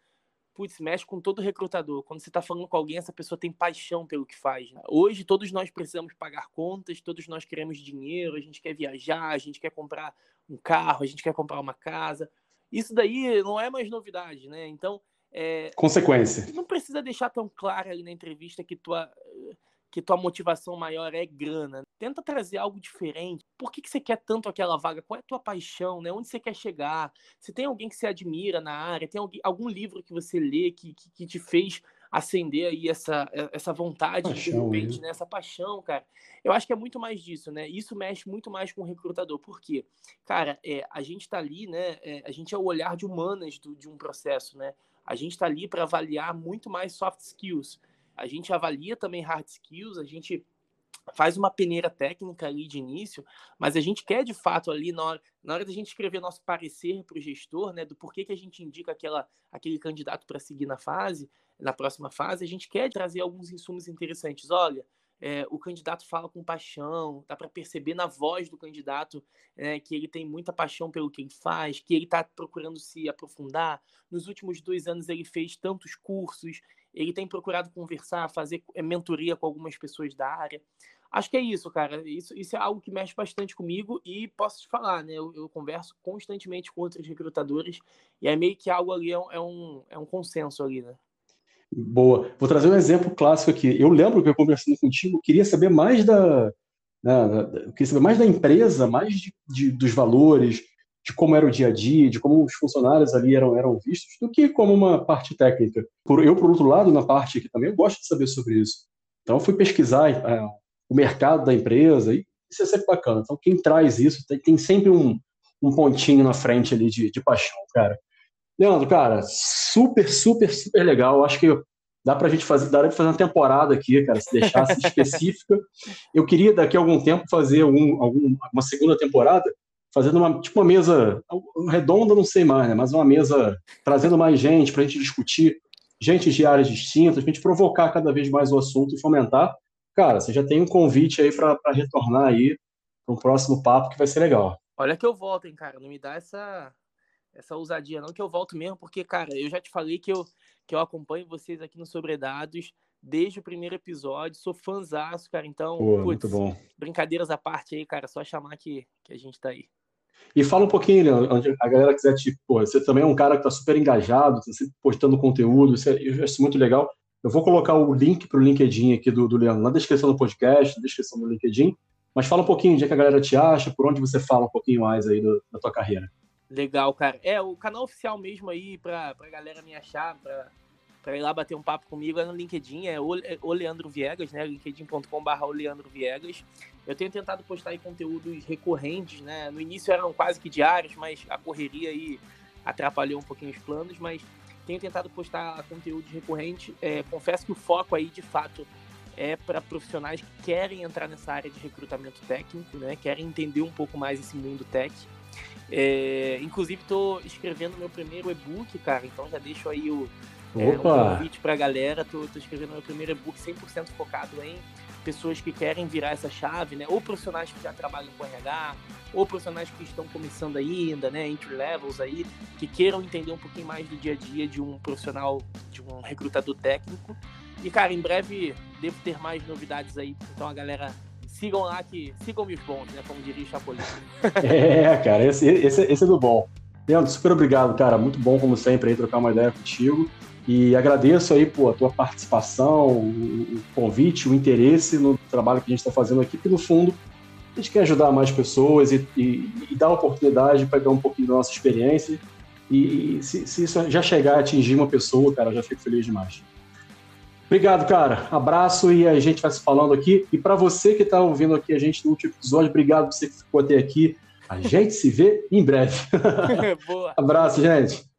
putz, mexe com todo recrutador. Quando você está falando com alguém, essa pessoa tem paixão pelo que faz. Né? Hoje, todos nós precisamos pagar contas, todos nós queremos dinheiro, a gente quer viajar, a gente quer comprar um carro, a gente quer comprar uma casa. Isso daí não é mais novidade, né? Então. É, Consequência. Não precisa deixar tão claro ali na entrevista que tua que tua motivação maior é grana. Tenta trazer algo diferente. Por que, que você quer tanto aquela vaga? Qual é a tua paixão? Né? Onde você quer chegar? Se tem alguém que você admira na área, tem alguém, algum livro que você lê que, que, que te fez acender aí essa, essa vontade paixão, de repente, né? né? essa paixão, cara. Eu acho que é muito mais disso, né? Isso mexe muito mais com o recrutador. Por quê? Cara, é, a gente está ali, né? É, a gente é o olhar de humanas do, de um processo, né? A gente está ali para avaliar muito mais soft skills a gente avalia também hard skills, a gente faz uma peneira técnica ali de início, mas a gente quer de fato ali na hora, na hora da gente escrever nosso parecer para o gestor, né, do porquê que a gente indica aquela, aquele candidato para seguir na fase, na próxima fase, a gente quer trazer alguns insumos interessantes. Olha, é, o candidato fala com paixão, dá para perceber na voz do candidato é, que ele tem muita paixão pelo que ele faz, que ele está procurando se aprofundar. Nos últimos dois anos ele fez tantos cursos, ele tem procurado conversar, fazer eh, mentoria com algumas pessoas da área. Acho que é isso, cara. Isso, isso é algo que mexe bastante comigo e posso te falar, né? Eu, eu converso constantemente com outros recrutadores e é meio que algo ali é um, é um, é consenso ali, né? Boa. Vou trazer um exemplo clássico aqui. Eu lembro que eu conversando contigo, queria saber mais da, né, queria saber mais da empresa, mais de, de, dos valores, de como era o dia a dia, de como os funcionários ali eram, eram vistos, do que como uma parte técnica. Por, eu, por outro lado, na parte aqui também, eu gosto de saber sobre isso. Então, eu fui pesquisar é, o mercado da empresa, e isso é sempre bacana. Então, quem traz isso tem, tem sempre um, um pontinho na frente ali de, de paixão, cara. Leandro, cara, super, super, super legal. Acho que dá pra gente fazer, daria pra fazer uma temporada aqui, cara, se deixasse específica. Eu queria daqui a algum tempo fazer algum, algum, uma segunda temporada, fazendo uma, tipo uma mesa redonda, não sei mais, né? Mas uma mesa trazendo mais gente para a gente discutir, gente de áreas distintas, para a gente provocar cada vez mais o assunto e fomentar. Cara, você já tem um convite aí para retornar aí para um próximo papo que vai ser legal. Olha que eu volto, hein, cara. Não me dá essa essa ousadia, não, que eu volto mesmo, porque, cara, eu já te falei que eu, que eu acompanho vocês aqui no Sobredados desde o primeiro episódio, sou fãzaço, cara. Então, Pô, putz, muito bom. brincadeiras à parte aí, cara, só chamar que, que a gente tá aí. E fala um pouquinho, Leandro, onde a galera quiser te. Pô, você também é um cara que está super engajado, está sempre postando conteúdo, isso é, eu acho muito legal. Eu vou colocar o link para o LinkedIn aqui do, do Leandro na descrição do podcast, na descrição do LinkedIn. Mas fala um pouquinho de que a galera te acha, por onde você fala um pouquinho mais aí do, da tua carreira. Legal, cara. É, o canal oficial mesmo aí para a galera me achar, para para ir lá bater um papo comigo é no LinkedIn, é o, é Leandro Viegas, né? linkedin.com.br Leandro Viegas. Eu tenho tentado postar conteúdos recorrentes, né? No início eram quase que diários, mas a correria aí atrapalhou um pouquinho os planos, mas tenho tentado postar conteúdos recorrentes. É, confesso que o foco aí, de fato, é para profissionais que querem entrar nessa área de recrutamento técnico, né? Querem entender um pouco mais esse mundo tech. É, inclusive, estou escrevendo meu primeiro e-book, cara, então já deixo aí o, é, um convite para a galera. Tô, tô escrevendo meu primeiro e-book 100% focado em pessoas que querem virar essa chave, né? Ou profissionais que já trabalham com RH, ou profissionais que estão começando ainda, né? Entry levels aí, que queiram entender um pouquinho mais do dia a dia de um profissional, de um recrutador técnico. E, cara, em breve devo ter mais novidades aí. Então, a galera sigam lá que sigam os bons, né? Como diria Chapolin. é, cara, esse, esse, esse é do bom. Leandro, super obrigado, cara. Muito bom, como sempre, aí, trocar uma ideia contigo. E agradeço aí pô, a tua participação, o convite, o interesse no trabalho que a gente está fazendo aqui, porque no fundo a gente quer ajudar mais pessoas e, e, e dar oportunidade para pegar um pouquinho da nossa experiência. E, e se, se, isso já chegar a atingir uma pessoa, cara, eu já fico feliz demais. Obrigado, cara. Abraço e a gente vai se falando aqui. E para você que está ouvindo aqui a gente no último episódio, obrigado por você que ficou até aqui. A gente se vê em breve. Abraço, gente.